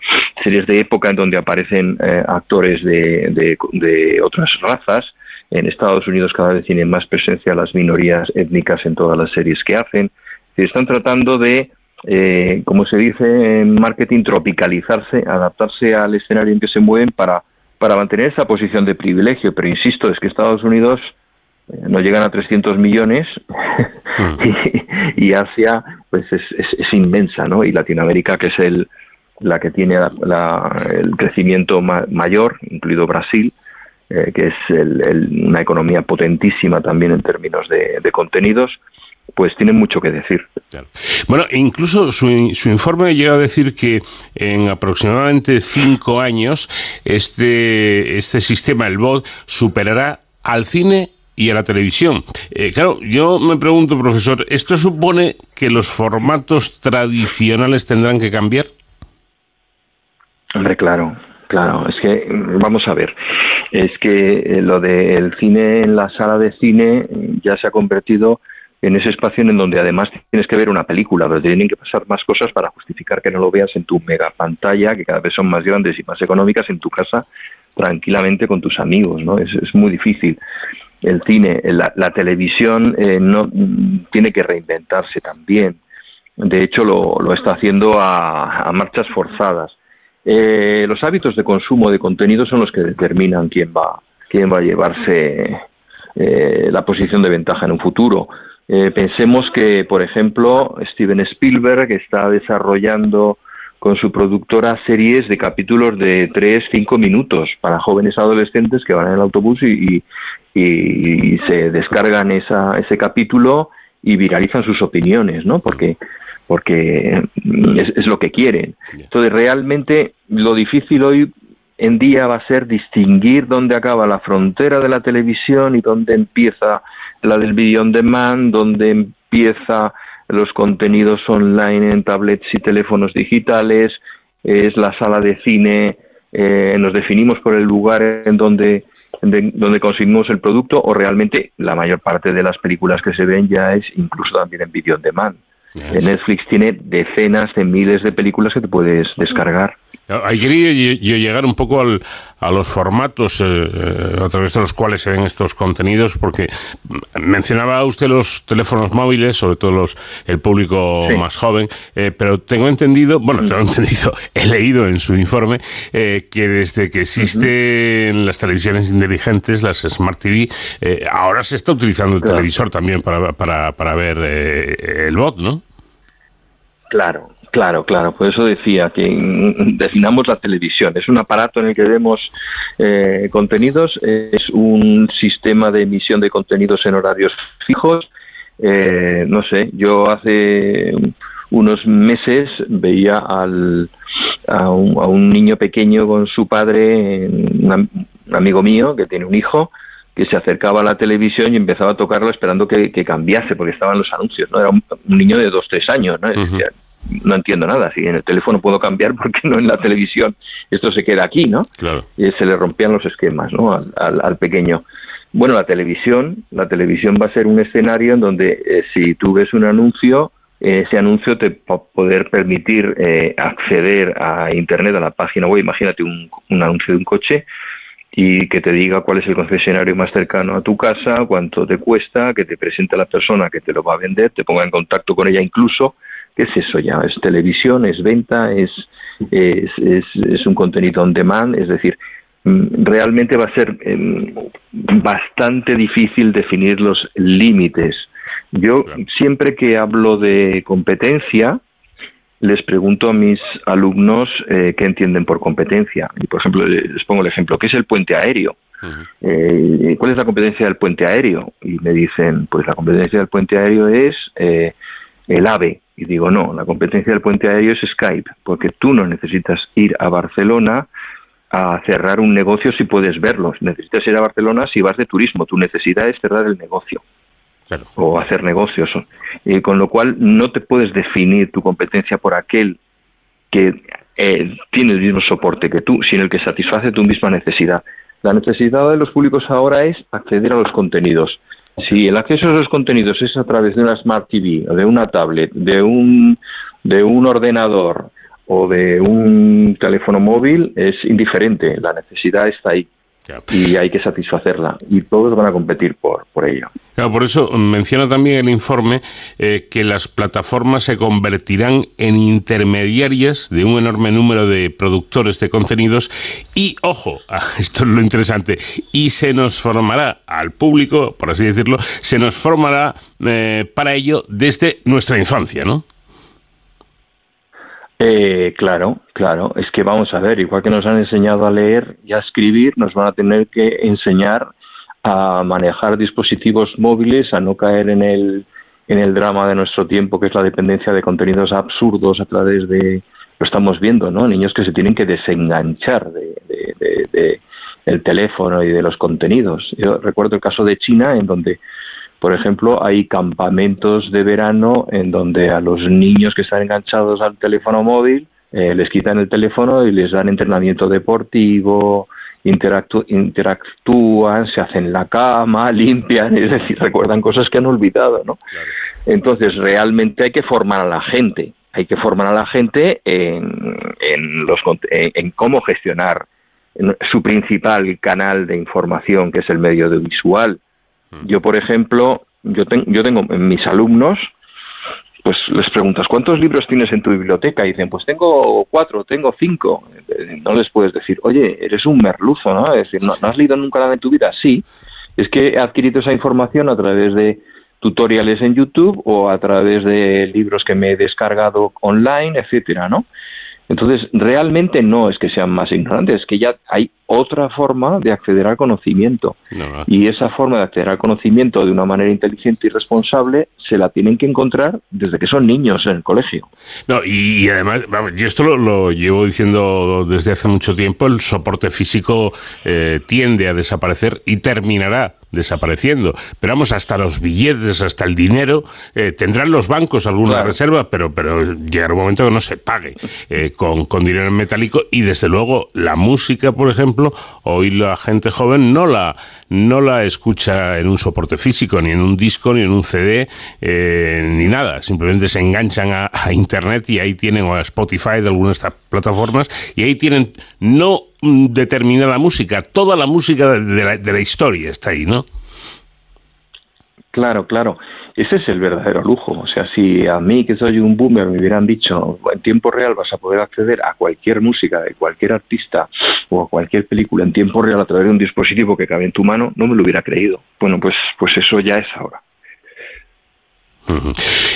Series de época en donde aparecen eh, actores de, de otras razas, en Estados Unidos cada vez tienen más presencia las minorías étnicas en todas las series que hacen. Están tratando de, eh, como se dice en marketing, tropicalizarse, adaptarse al escenario en que se mueven para, para mantener esa posición de privilegio. Pero insisto, es que Estados Unidos eh, no llegan a 300 millones hmm. y, Asia pues es, es, inmensa, ¿no? Y Latinoamérica, que es el, la que tiene el crecimiento mayor, incluido Brasil, eh, que es una economía potentísima también en términos de, contenidos, pues tiene mucho que decir. Bueno, incluso su, su, informe llega a decir que en aproximadamente cinco años este, este sistema, el BOD, superará al cine y a la televisión. Eh, claro, yo me pregunto, profesor, ¿esto supone que los formatos tradicionales tendrán que cambiar? Hombre, claro, claro. Es que, vamos a ver, es que eh, lo del cine en la sala de cine ya se ha convertido en ese espacio en donde además tienes que ver una película, pero tienen que pasar más cosas para justificar que no lo veas en tu mega pantalla, que cada vez son más grandes y más económicas, en tu casa, tranquilamente con tus amigos, ¿no? Es, es muy difícil. El cine, la, televisión eh, no tiene que reinventarse también. De hecho, lo, lo está haciendo a marchas forzadas eh, los hábitos de consumo de contenido son los que determinan quién va, quién va a llevarse eh, la posición de ventaja en un futuro. Eh, pensemos que, por ejemplo, Steven Spielberg está desarrollando con su productora series de capítulos de 3, 5 minutos para jóvenes adolescentes que van en el autobús y, y, se descargan esa, ese capítulo y viralizan sus opiniones, ¿no? Porque porque es, lo que quieren. Entonces, realmente lo difícil hoy en día va a ser distinguir dónde acaba la frontera de la televisión y dónde empieza la del video on demand, dónde empieza los contenidos online en tablets y teléfonos digitales, es la sala de cine, eh, nos definimos por el lugar en donde, donde consumimos el producto o realmente la mayor parte de las películas que se ven ya es incluso también en video on demand. Netflix tiene decenas de miles de películas que te puedes descargar. Ahí quería yo llegar un poco al, a los formatos eh, eh, a través de los cuales se ven estos contenidos, porque mencionaba usted los teléfonos móviles, sobre todo los el público más joven, eh, pero tengo entendido, bueno, tengo entendido, he leído en su informe que desde que existen las televisiones inteligentes, las Smart TV, ahora se está utilizando el televisor también para, para, para ver el bot, ¿no? Claro, Claro, claro, por eso decía que definamos la televisión. Es un aparato en el que vemos eh, contenidos, es un sistema de emisión de contenidos en horarios fijos. Eh, no sé, yo hace unos meses veía al, a, un, niño pequeño con su padre, un, amigo mío que tiene un hijo, que se acercaba a la televisión y empezaba a tocarlo esperando que, cambiase porque estaban los anuncios. no Era un, niño de dos, tres años. ¿no? no entiendo nada. Si en el teléfono puedo cambiar, ¿por qué no en la televisión? Esto se queda aquí, ¿no? Claro. Y se le rompían los esquemas, ¿no? Al, al, pequeño. Bueno, la televisión, la televisión va a ser un escenario en donde eh, si tú ves un anuncio, ese anuncio te va a poder permitir eh, acceder a Internet, a la página web. Imagínate un, un anuncio de un coche y que te diga cuál es el concesionario más cercano a tu casa, cuánto te cuesta, que te presente la persona que te lo va a vender, te ponga en contacto con ella incluso. ¿Qué es eso ya? Es televisión, es venta, es, es, es, un contenido on demand, es decir, mm, realmente va a ser em, bastante difícil definir los límites. Yo siempre que hablo de competencia, les pregunto a mis alumnos eh, qué entienden por competencia. Y, por ejemplo, les pongo el ejemplo, ¿qué es el puente aéreo? Eh, ¿Cuál es la competencia del puente aéreo? Y me dicen, pues la competencia del puente aéreo es eh, el AVE. Y digo, no, la competencia del puente aéreo es Skype, porque tú no necesitas ir a Barcelona a cerrar un negocio si puedes verlo. Necesitas ir a Barcelona si vas de turismo. Tu necesidad es cerrar el negocio o hacer negocios. Y con lo cual no te puedes definir tu competencia por aquel que eh, tiene el mismo soporte que tú, sino el que satisface tu misma necesidad. La necesidad de los públicos ahora es acceder a los contenidos. Si el acceso a esos contenidos es a través de una Smart TV, o de una tablet, de un, de un ordenador o de un teléfono móvil, es indiferente. La necesidad está ahí y hay que satisfacerla y todos van a competir por, por ello. por eso menciona también el informe eh, que las plataformas se convertirán en intermediarias de un enorme número de productores de contenidos y, ojo, esto es lo interesante, y se nos formará al público, por así decirlo, se nos formará eh, para ello desde nuestra infancia, ¿no? Eh, claro, claro. Es que vamos a ver, igual que nos han enseñado a leer y a escribir, nos van a tener que enseñar a manejar dispositivos móviles, a no caer en el, en el drama de nuestro tiempo, que es la dependencia de contenidos absurdos a través de, lo estamos viendo, ¿no? Niños que se tienen que desenganchar de, de, de, el teléfono y de los contenidos. Yo recuerdo el caso de China, en donde por ejemplo, hay campamentos de verano en donde a los niños que están enganchados al teléfono móvil eh, les quitan el teléfono y les dan entrenamiento deportivo, interactúan, se hacen la cama, limpian, es decir, recuerdan cosas que han olvidado, ¿no? Entonces, realmente hay que formar a la gente, hay que formar a la gente en, en, los, en cómo gestionar su principal canal de información, que es el medio audiovisual, Mm. Yo, por ejemplo, yo, yo tengo en mis alumnos, pues les preguntas, ¿cuántos libros tienes en tu biblioteca? Y dicen, pues tengo cuatro, tengo cinco. No les puedes decir, oye, eres un merluzo, ¿no? Es decir, ¿no, has leído nunca nada en tu vida? Sí. Es que he adquirido esa información a través de tutoriales en YouTube o a través de libros que me he descargado online, etcétera, ¿no? Entonces, realmente no es que sean más ignorantes, es que ya hay otra forma de acceder al conocimiento. Y esa forma de acceder al conocimiento de una manera inteligente y responsable se la tienen que encontrar desde que son niños en el colegio. No, y, además, y esto lo, llevo diciendo desde hace mucho tiempo, el soporte físico eh, tiende a desaparecer y terminará desapareciendo. Pero vamos, hasta los billetes, hasta el dinero, eh, tendrán los bancos alguna reserva, pero, pero llegará un momento que no se pague eh, con, con, dinero en metálico y desde luego la música, por ejemplo, hoy la gente joven no la, no la escucha en un soporte físico, ni en un disco, ni en un CD, eh, ni nada. Simplemente se enganchan a, Internet y ahí tienen, o a Spotify de algunas de estas plataformas, y ahí tienen no determinada música, toda la música de la, de la historia está ahí, ¿no? Claro, claro. Ese es el verdadero lujo. O sea, si a mí, que soy un boomer, me hubieran dicho en tiempo real vas a poder acceder a cualquier música de cualquier artista o a cualquier película en tiempo real a través de un dispositivo que cabe en tu mano, no me lo hubiera creído. Bueno, pues, pues eso ya es ahora.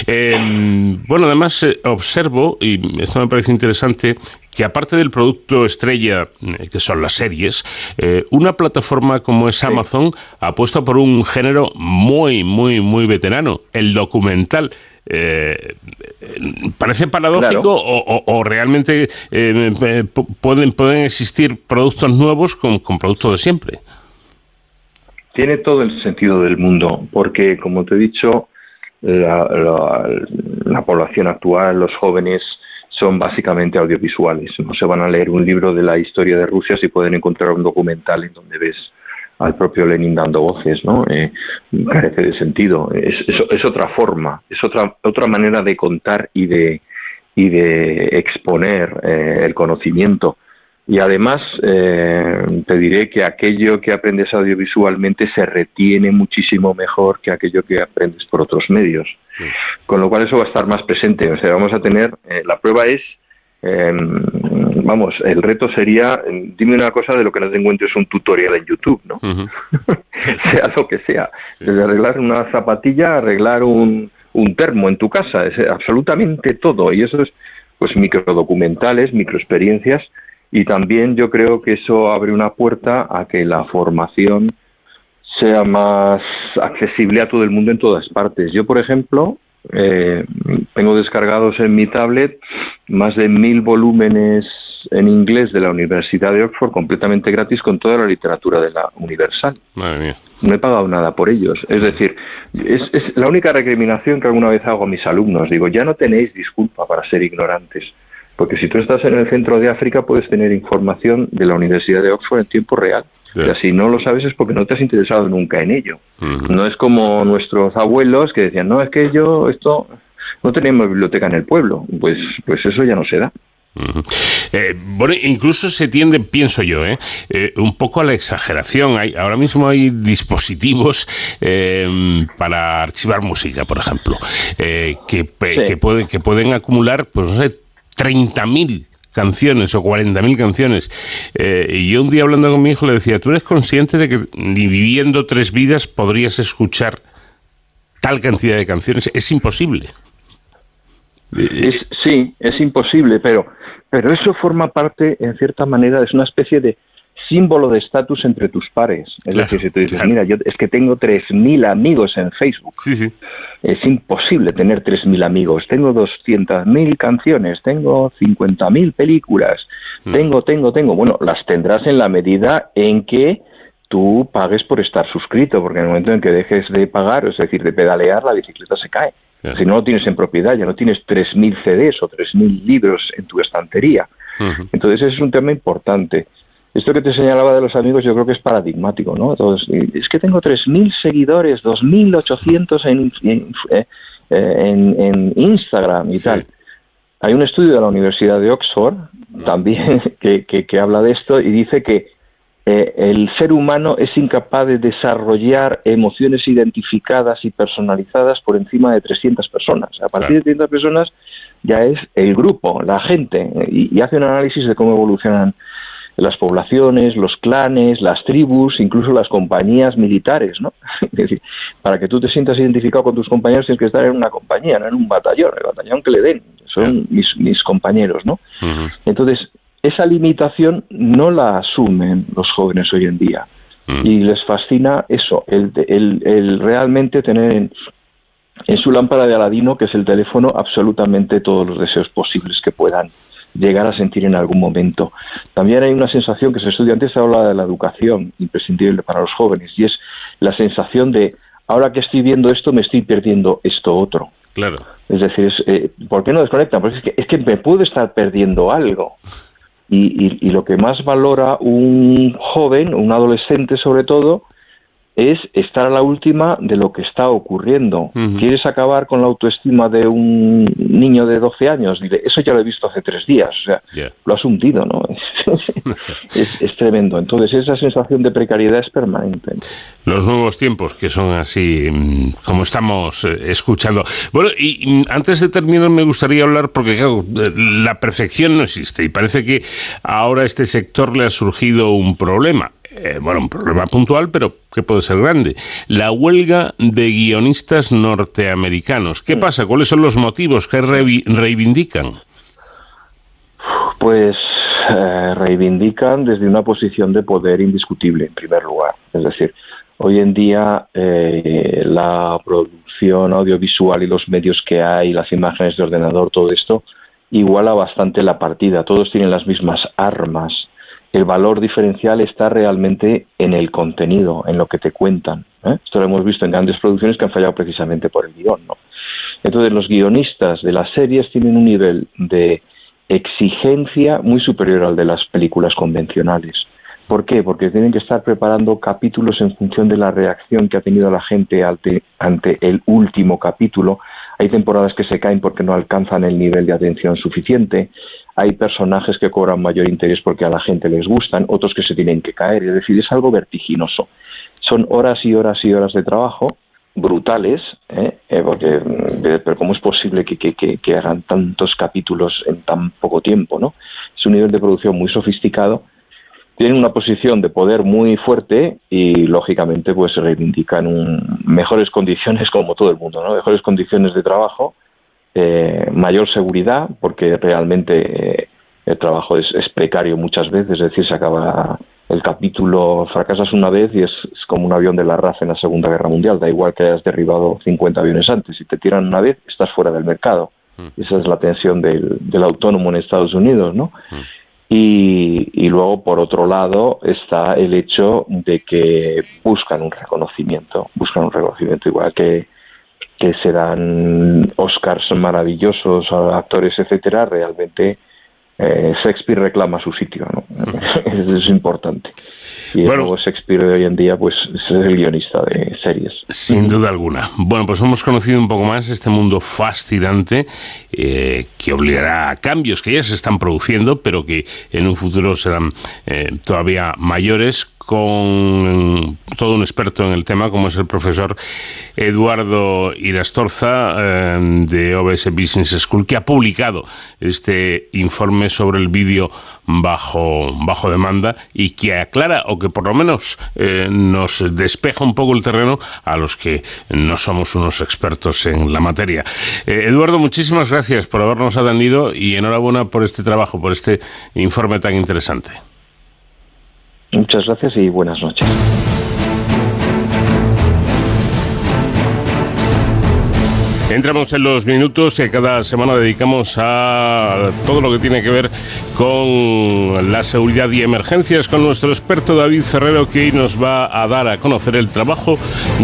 Em, bueno, además eh, observo, y esto me parece interesante, que aparte del producto estrella, eh, que son las series, eh, una plataforma como es Amazon apuesta por un género muy, muy, muy veterano, el documental. ¿Parece paradójico o, realmente pueden, pueden existir productos nuevos con, con productos de siempre? Tiene todo el sentido del mundo, porque como te he dicho, la, población actual, los jóvenes, son básicamente audiovisuales. No se van a leer un libro de la historia de Rusia si pueden encontrar un documental en donde ves al propio Lenin dando voces, ¿no? Eh, carece de sentido. Es, es, otra forma, es otra otra manera de contar y de y de exponer eh, el conocimiento. Y además eh, te diré que aquello que aprendes audiovisualmente se retiene muchísimo mejor que aquello que aprendes por otros medios. Con lo cual eso va a estar más presente. O sea, vamos a tener, eh, la prueba es, em, vamos, el reto sería, dime una cosa de lo que no te encuentres un tutorial en YouTube, ¿no? sea lo que sea. Desde arreglar una zapatilla, arreglar un, un termo en tu casa, es absolutamente todo. Y eso es, pues, microdocumentales, microexperiencias y también yo creo que eso abre una puerta a que la formación sea más accesible a todo el mundo en todas partes. Yo, por ejemplo, eh, tengo descargados en mi tablet más de mil volúmenes en inglés de la Universidad de Oxford completamente gratis con toda la literatura de la Universal. No he pagado nada por ellos. Es decir, es, es la única recriminación que alguna vez hago a mis alumnos. Digo, ya no tenéis disculpa para ser ignorantes. Porque si tú estás en el centro de África puedes tener información de la Universidad de Oxford en tiempo real. Y si no lo sabes es porque no te has interesado nunca en ello. No es como nuestros abuelos que decían, no, es que yo esto no tenemos biblioteca en el pueblo. Pues, pues eso ya no se da. Eh, bueno, incluso se tiende, pienso yo, eh, eh, un poco a la exageración. Hay, ahora mismo hay dispositivos para archivar música, por ejemplo, que, que, que pueden acumular, pues no sé, 30.000 canciones o 40.000 canciones. Eh, y yo un día hablando con mi hijo le decía, ¿tú eres consciente de que ni viviendo tres vidas podrías escuchar tal cantidad de canciones? Es imposible. sí, es imposible, pero, pero eso forma parte, en cierta manera, es una especie de símbolo de estatus entre tus pares. Es decir, si tú dices, mira, yo es que tengo 3.000 amigos en Facebook. Es imposible tener 3.000 amigos. Tengo 200.000 canciones, tengo 50.000 películas, mm. tengo, tengo, tengo. Bueno, las tendrás en la medida en que tú pagues por estar suscrito, porque en el momento en que dejes de pagar, es decir, de pedalear, la bicicleta se cae. Si no lo tienes en propiedad, ya no tienes 3.000 CDs o 3.000 libros en tu estantería. Entonces, ese es un tema importante. Esto que te señalaba de los amigos yo creo que es paradigmático, ¿no? Entonces, es que tengo 3.000 seguidores, 2.800 en, en, eh, en, en, Instagram y tal. Hay un estudio de la Universidad de Oxford también que, que, habla de esto y dice que eh, el ser humano es incapaz de desarrollar emociones identificadas y personalizadas por encima de 300 personas. A partir de 300 personas ya es el grupo, la gente, y, y hace un análisis de cómo evolucionan las poblaciones, los clanes, las tribus, incluso las compañías militares, ¿no? Es decir, para que tú te sientas identificado con tus compañeros tienes que estar en una compañía, no en un batallón, el batallón que le den, son mis, mis compañeros, ¿no? Entonces, esa limitación no la asumen los jóvenes hoy en día. Mm. Y les fascina eso, el, el, el realmente tener en, en su lámpara de Aladino, que es el teléfono, absolutamente todos los deseos posibles que puedan llegar a sentir en algún momento. También hay una sensación que se estudia antes, se habla de la educación imprescindible para los jóvenes, y es la sensación de, ahora que estoy viendo esto, me estoy perdiendo esto otro. Claro. Es decir, eh, ¿por qué no desconectan? Porque es que, es que me puedo estar perdiendo algo. Y, y, lo que más valora un joven, un adolescente sobre todo, es estar a la última de lo que está ocurriendo. ¿Quieres acabar con la autoestima de un niño de 12 años? Dile, eso ya lo he visto hace tres días. O sea, lo has hundido, ¿no? es, tremendo. Entonces, esa sensación de precariedad es permanente. Los nuevos tiempos que son así, mm, como estamos eh, escuchando. Bueno, y mm, antes de terminar, me gustaría hablar, porque claro, la perfección no existe y parece que ahora a este sector le ha surgido un problema eh, bueno, un problema puntual, pero que puede ser grande. La huelga de guionistas norteamericanos. ¿Qué mm. pasa? ¿Cuáles son los motivos que reivindican? Pues eh, reivindican desde una posición de poder indiscutible, en primer lugar. Es decir, hoy en día eh, la producción audiovisual y los medios que hay, las imágenes de ordenador, todo esto, iguala bastante la partida. Todos tienen las mismas armas el valor diferencial está realmente en el contenido, en lo que te cuentan. ¿eh? Esto lo hemos visto en grandes producciones que han fallado precisamente por el guion. ¿no? Entonces, los guionistas de las series tienen un nivel de exigencia muy superior al de las películas convencionales. ¿Por qué? Porque tienen que estar preparando capítulos en función de la reacción que ha tenido la gente ante, ante el último capítulo. Hay temporadas que se caen porque no alcanzan el nivel de atención suficiente hay personajes que cobran mayor interés porque a la gente les gustan, otros que se tienen que caer, es decir, es algo vertiginoso. Son horas y horas y horas de trabajo brutales, ¿eh? Eh, porque mm, pero cómo es posible que, que, hagan tantos capítulos en tan poco tiempo, ¿no? Es un nivel de producción muy sofisticado, tienen una posición de poder muy fuerte y lógicamente pues reivindican mejores condiciones como todo el mundo, ¿no? Mejores condiciones de trabajo eh, mayor seguridad, porque realmente eh, el trabajo es, precario muchas veces, es decir, se acaba el capítulo, fracasas una vez y es, como un avión de la RAF en la Segunda Guerra Mundial, da igual que hayas derribado 50 aviones antes, si te tiran una vez, estás fuera del mercado. Mm. Esa es la tensión del, autónomo en Estados Unidos, ¿no? Mm. Y, y, luego, por otro lado, está el hecho de que buscan un reconocimiento, buscan un reconocimiento igual que que se dan Oscars maravillosos a actores, etcétera, realmente eh, Shakespeare reclama su sitio, ¿no? Eso es importante. Y luego Shakespeare de hoy en día, pues es el guionista de series. Sin duda alguna. Bueno, pues hemos conocido un poco más este mundo fascinante eh, que obligará a cambios que ya se están produciendo, pero que en un futuro serán eh, todavía mayores con todo un experto en el tema, como es el profesor Eduardo Irastorza eh, de OBS Business School, que ha publicado este informe sobre el vídeo bajo, bajo demanda y que aclara o que por lo menos eh, nos despeja un poco el terreno a los que no somos unos expertos en la materia. Eh, Eduardo, muchísimas gracias por habernos atendido y enhorabuena por este trabajo, por este informe tan interesante. Muchas gracias y buenas noches. Entramos en los minutos que cada semana dedicamos a todo lo que tiene que ver con la seguridad y emergencias con nuestro experto David Ferrero que hoy nos va a dar a conocer el trabajo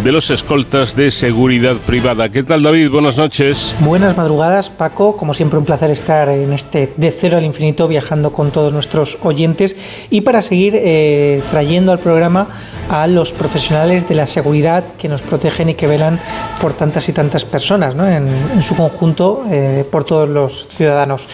de los escoltas de seguridad privada. ¿Qué tal David? Buenas noches. Buenas madrugadas Paco, como siempre un placer estar en este de cero al infinito viajando con todos nuestros oyentes y para seguir eh, trayendo al programa a los profesionales de la seguridad que nos protegen y que velan por tantas y tantas personas en, su conjunto eh, por todos los ciudadanos.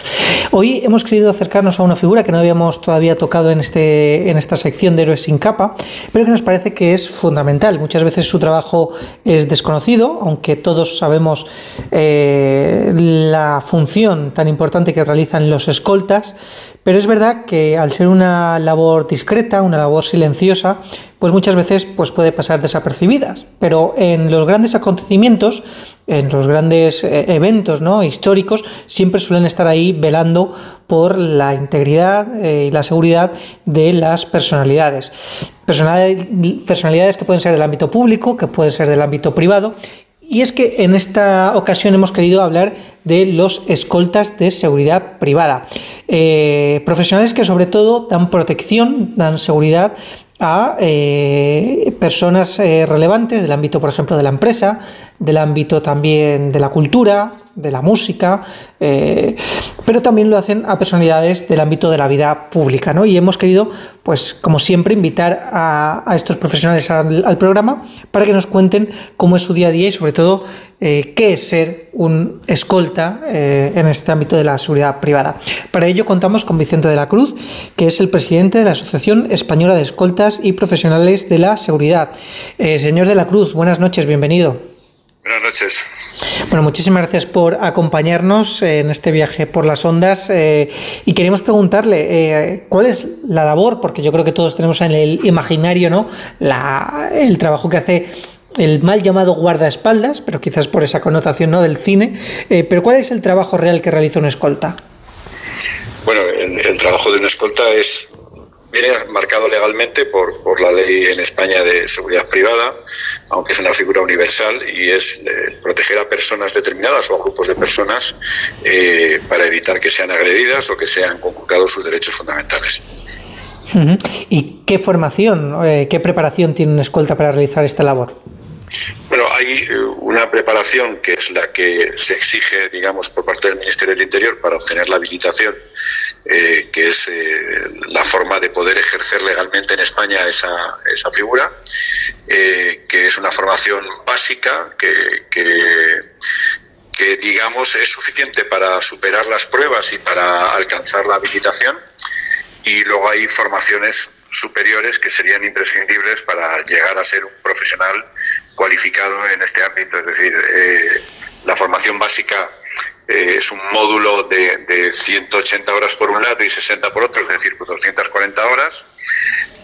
Hoy hemos querido acercarnos a una figura que no habíamos todavía tocado en, este, en esta sección de Héroes sin capa, pero que nos parece que es fundamental. Muchas veces su trabajo es desconocido, aunque todos sabemos eh, la función tan importante que realizan los escoltas, pero es verdad que al ser una labor discreta, una labor silenciosa, pues muchas veces pues puede pasar desapercibidas. Pero en los grandes acontecimientos, en los grandes eh, eventos ¿no? históricos, siempre suelen estar ahí velando por la integridad eh, y la seguridad de las personalidades. Personalidades que pueden ser del ámbito público, que pueden ser del ámbito privado y es que en esta ocasión hemos querido hablar de los escoltas de seguridad privada. Eh, profesionales que sobre todo dan protección, dan seguridad a eh, personas eh, relevantes del ámbito, por ejemplo, de la empresa, del ámbito también de la cultura, de la música, eh, pero también lo hacen a personalidades del ámbito de la vida pública. ¿no? Y hemos querido, pues como siempre, invitar a, estos profesionales al, programa para que nos cuenten cómo es su día a día y sobre todo eh, qué es ser un escolta eh, en este ámbito de la seguridad privada. Para ello contamos con Vicente de la Cruz, que es el presidente de la Asociación Española de Escoltas y Profesionales de la Seguridad. señor de la Cruz, buenas noches, bienvenido. Buenas noches. Bueno, muchísimas gracias por acompañarnos en este viaje por las ondas eh, y queremos preguntarle eh, cuál es la labor, porque yo creo que todos tenemos en el imaginario ¿no? La, el trabajo que hace el mal llamado guardaespaldas, pero quizás por esa connotación ¿no? del cine, eh, pero ¿cuál es el trabajo real que realiza un escolta? Bueno, el trabajo de un escolta es viene marcado legalmente por, por, la ley en España de seguridad privada, aunque es una figura universal y es eh, proteger a personas determinadas o a grupos de personas eh, para evitar que sean agredidas o que sean conculcados sus derechos fundamentales. ¿Y qué formación, eh, qué preparación tiene una escolta para realizar esta labor? Bueno, hay una preparación que es la que se exige, digamos, por parte del Ministerio del Interior para obtener la habilitación eh, que es eh, la forma de poder ejercer legalmente en España esa, esa figura, eh, que es una formación básica que, que, digamos, es suficiente para superar las pruebas y para alcanzar la habilitación. Y luego hay formaciones superiores que serían imprescindibles para llegar a ser un profesional cualificado en este ámbito. Es decir, la formación básica eh, es un módulo de, de, 180 horas por un lado y 60 por otro, es decir, 240 horas,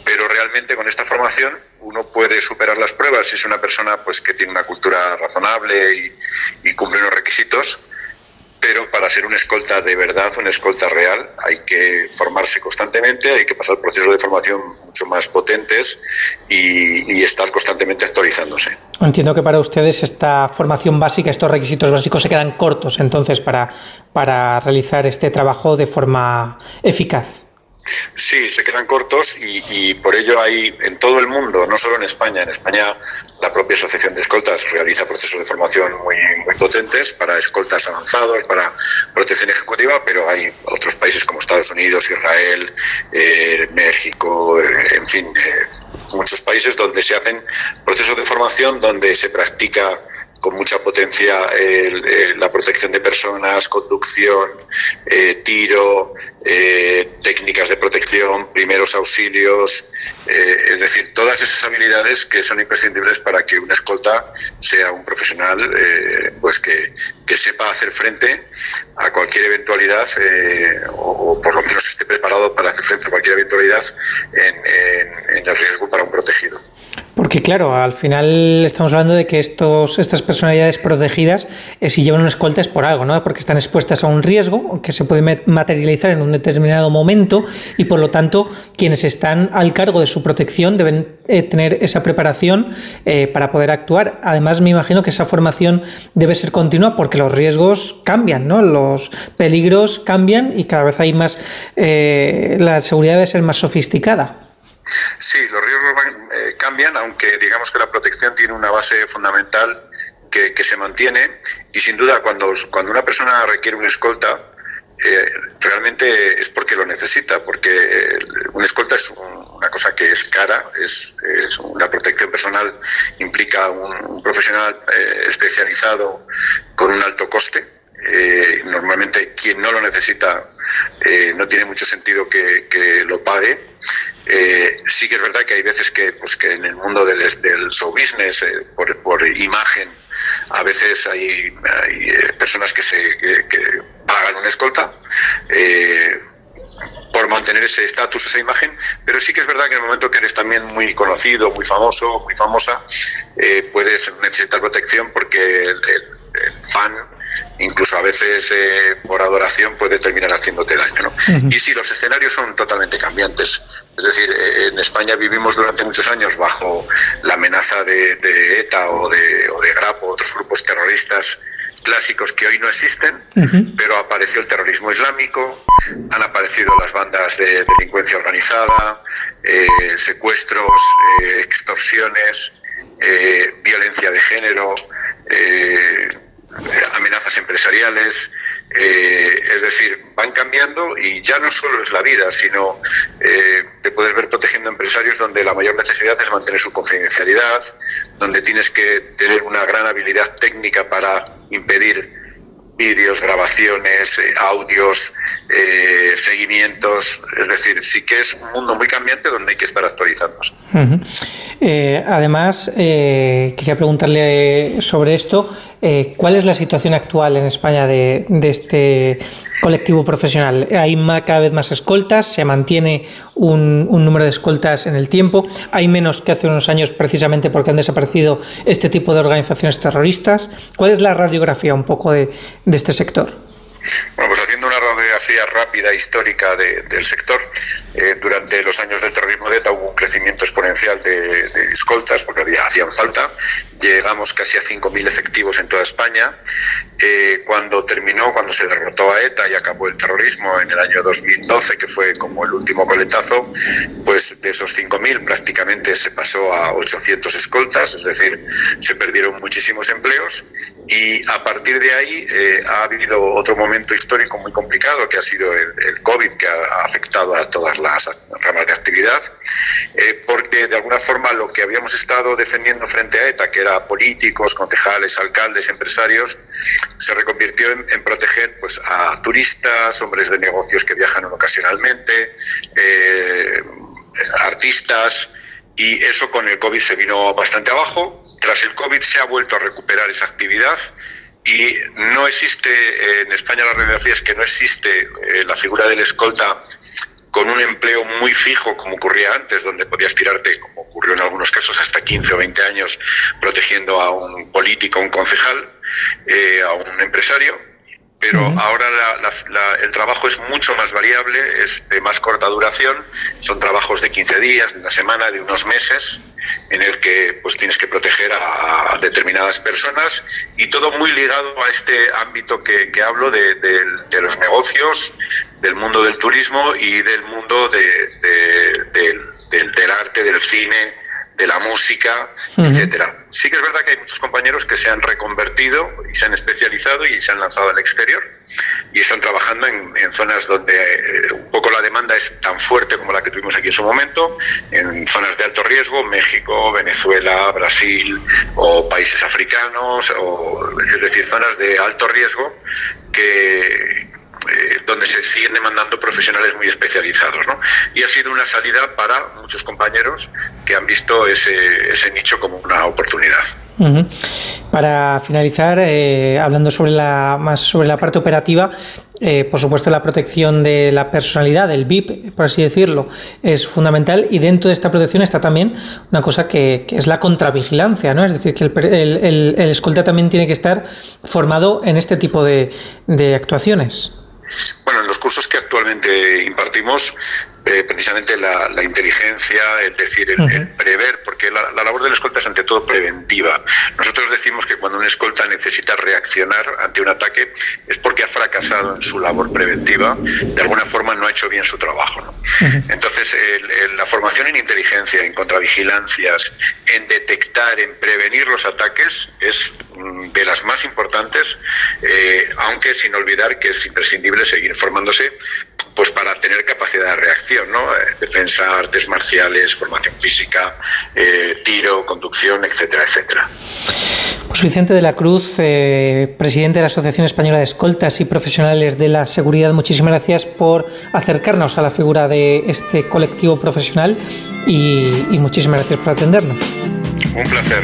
pero realmente con esta formación uno puede superar las pruebas. Si es una persona pues que tiene una cultura razonable y, y cumple unos requisitos pero para ser un escolta de verdad, una escolta real, hay que formarse constantemente, hay que pasar procesos de formación mucho más potentes y, estar constantemente actualizándose. Entiendo que para ustedes esta formación básica, estos requisitos básicos se quedan cortos entonces para, para realizar este trabajo de forma eficaz. Sí, se quedan cortos y, por ello hay en todo el mundo, no solo en España, en España la propia Asociación de Escoltas realiza procesos de formación muy, muy potentes para escoltas avanzados, para protección ejecutiva, pero hay otros países como Estados Unidos, Israel, eh, México, eh, en fin, eh, muchos países donde se hacen procesos de formación donde se practica con mucha potencia la protección de personas, conducción, eh, tiro, eh, técnicas de protección, primeros auxilios, eh, es decir, todas esas habilidades que son imprescindibles para que un escolta sea un profesional pues que, sepa hacer frente a cualquier eventualidad o, por lo menos esté preparado para hacer frente a cualquier eventualidad en, en el riesgo para un protegido. Porque claro, al final estamos hablando de que estos, estas personalidades protegidas, eh, si llevan una escolta es por algo, ¿no? Porque están expuestas a un riesgo que se puede materializar en un determinado momento y por lo tanto quienes están al cargo de su protección deben eh, tener esa preparación eh, para poder actuar. Además, me imagino que esa formación debe ser continua porque los riesgos cambian, ¿no? Los peligros cambian y cada vez hay más, la seguridad debe ser más sofisticada. Sí, los riesgos eh, cambian, aunque digamos que la protección tiene una base fundamental que, se mantiene y sin duda cuando, cuando una persona requiere una escolta, eh, realmente es porque lo necesita, porque eh, una escolta es una cosa que es cara, es, la protección personal implica un, profesional especializado con un alto coste. normalmente quien no lo necesita no tiene mucho sentido que lo pague eh, sí que es verdad que hay veces que, pues, que en el mundo del, del show business, eh, por, imagen, a veces hay, eh, personas que, se, pagan una escolta. por mantener ese estatus, esa imagen, pero sí que es verdad que en el momento que eres también muy conocido, muy famoso, muy famosa, puedes necesitar protección porque el, fan, incluso a veces eh, por adoración, puede terminar haciéndote daño. ¿no? Y sí, los escenarios son totalmente cambiantes. Es decir, eh, en España vivimos durante muchos años bajo la amenaza de, ETA o de, o de GRAP o otros grupos terroristas clásicos que hoy no existen, pero apareció el terrorismo islámico, han aparecido las bandas de delincuencia organizada, eh, secuestros, eh, extorsiones, eh, violencia de género, amenazas empresariales, eh, es decir, van cambiando y ya no solo es la vida, sino eh, te puedes ver protegiendo empresarios donde la mayor necesidad es mantener su confidencialidad, donde tienes que tener una gran habilidad técnica para impedir vídeos, grabaciones, eh, audios, eh, seguimientos. Es decir, sí que es un mundo muy cambiante donde hay que estar actualizándose. Eh, además, quería preguntarle sobre esto. ¿Cuál es la situación actual en España de este colectivo profesional? ¿Hay cada vez más escoltas? ¿Se mantiene un, número de escoltas en el tiempo? ¿Hay menos que hace unos años precisamente porque han desaparecido este tipo de organizaciones terroristas? ¿Cuál es la radiografía un poco de, de este sector? Bueno, pues haciendo una radiografía rápida histórica del sector, eh, durante los años del terrorismo de ETA hubo un crecimiento exponencial de, escoltas, porque había, hacían falta. Llegamos casi a 5.000 efectivos en toda España. Eh, cuando terminó, cuando se derrotó a ETA y acabó el terrorismo en el año 2012, que fue como el último coletazo, pues de esos 5.000 prácticamente se pasó a 800 escoltas, es decir, se perdieron muchísimos empleos y a partir de ahí eh, ha habido otro momento histórico muy complicado que ha sido el, COVID, que ha afectado a todas las ramas de actividad, eh, porque de alguna forma lo que habíamos estado defendiendo frente a ETA, que era políticos, concejales, alcaldes, empresarios, se reconvirtió en, proteger pues, a turistas, hombres de negocios que viajan ocasionalmente, eh, artistas, y eso con el COVID se vino bastante abajo. Tras el COVID se ha vuelto a recuperar esa actividad y no existe, en España la radiografía es que no existe eh, la figura del escolta con un empleo muy fijo como ocurría antes, donde podías tirarte, como ocurrió en algunos casos, hasta 15 o 20 años protegiendo a un político, a un concejal, eh, a un empresario pero ahora el trabajo es mucho más variable, es de más corta duración, son trabajos de 15 días, de una semana, de unos meses, en el que pues tienes que proteger a, determinadas personas y todo muy ligado a este ámbito que, hablo de, los negocios, del mundo del turismo y del mundo del arte, del cine, de la música, etcétera. Sí que es verdad que hay muchos compañeros que se han reconvertido y se han especializado y se han lanzado al exterior y están trabajando en, zonas donde eh, un poco la demanda es tan fuerte como la que tuvimos aquí en su momento, en zonas de alto riesgo, México, Venezuela, Brasil o países africanos, o, es decir, zonas de alto riesgo que, eh, donde se siguen demandando profesionales muy especializados. ¿no? Y ha sido una salida para muchos compañeros que han visto ese, ese nicho como una oportunidad. Para finalizar, eh, hablando sobre la, más sobre la parte operativa, eh, por supuesto la protección de la personalidad, del VIP, por así decirlo, es fundamental y dentro de esta protección está también una cosa que, es la contravigilancia, ¿no? Es decir, que el, el, escolta también tiene que estar formado en este tipo de, de actuaciones. Bueno, en los cursos que actualmente impartimos eh, precisamente la, inteligencia, es decir, el, prever, porque la, labor del escolta es ante todo preventiva. Nosotros decimos que cuando un escolta necesita reaccionar ante un ataque es porque ha fracasado en su labor preventiva, de alguna forma no ha hecho bien su trabajo. Entonces, la formación en inteligencia, en contravigilancias, en detectar, en prevenir los ataques es mm, de las más importantes, eh, aunque sin olvidar que es imprescindible seguir formándose pues para tener capacidad de reacción, ¿no? Eh, defensa, artes marciales, formación física, eh, tiro, conducción, etcétera, etcétera. Pues Vicente de la Cruz, eh, presidente de la Asociación Española de Escoltas y Profesionales de la Seguridad, muchísimas gracias por acercarnos a la figura de este colectivo profesional y, y muchísimas gracias por atendernos. Un placer.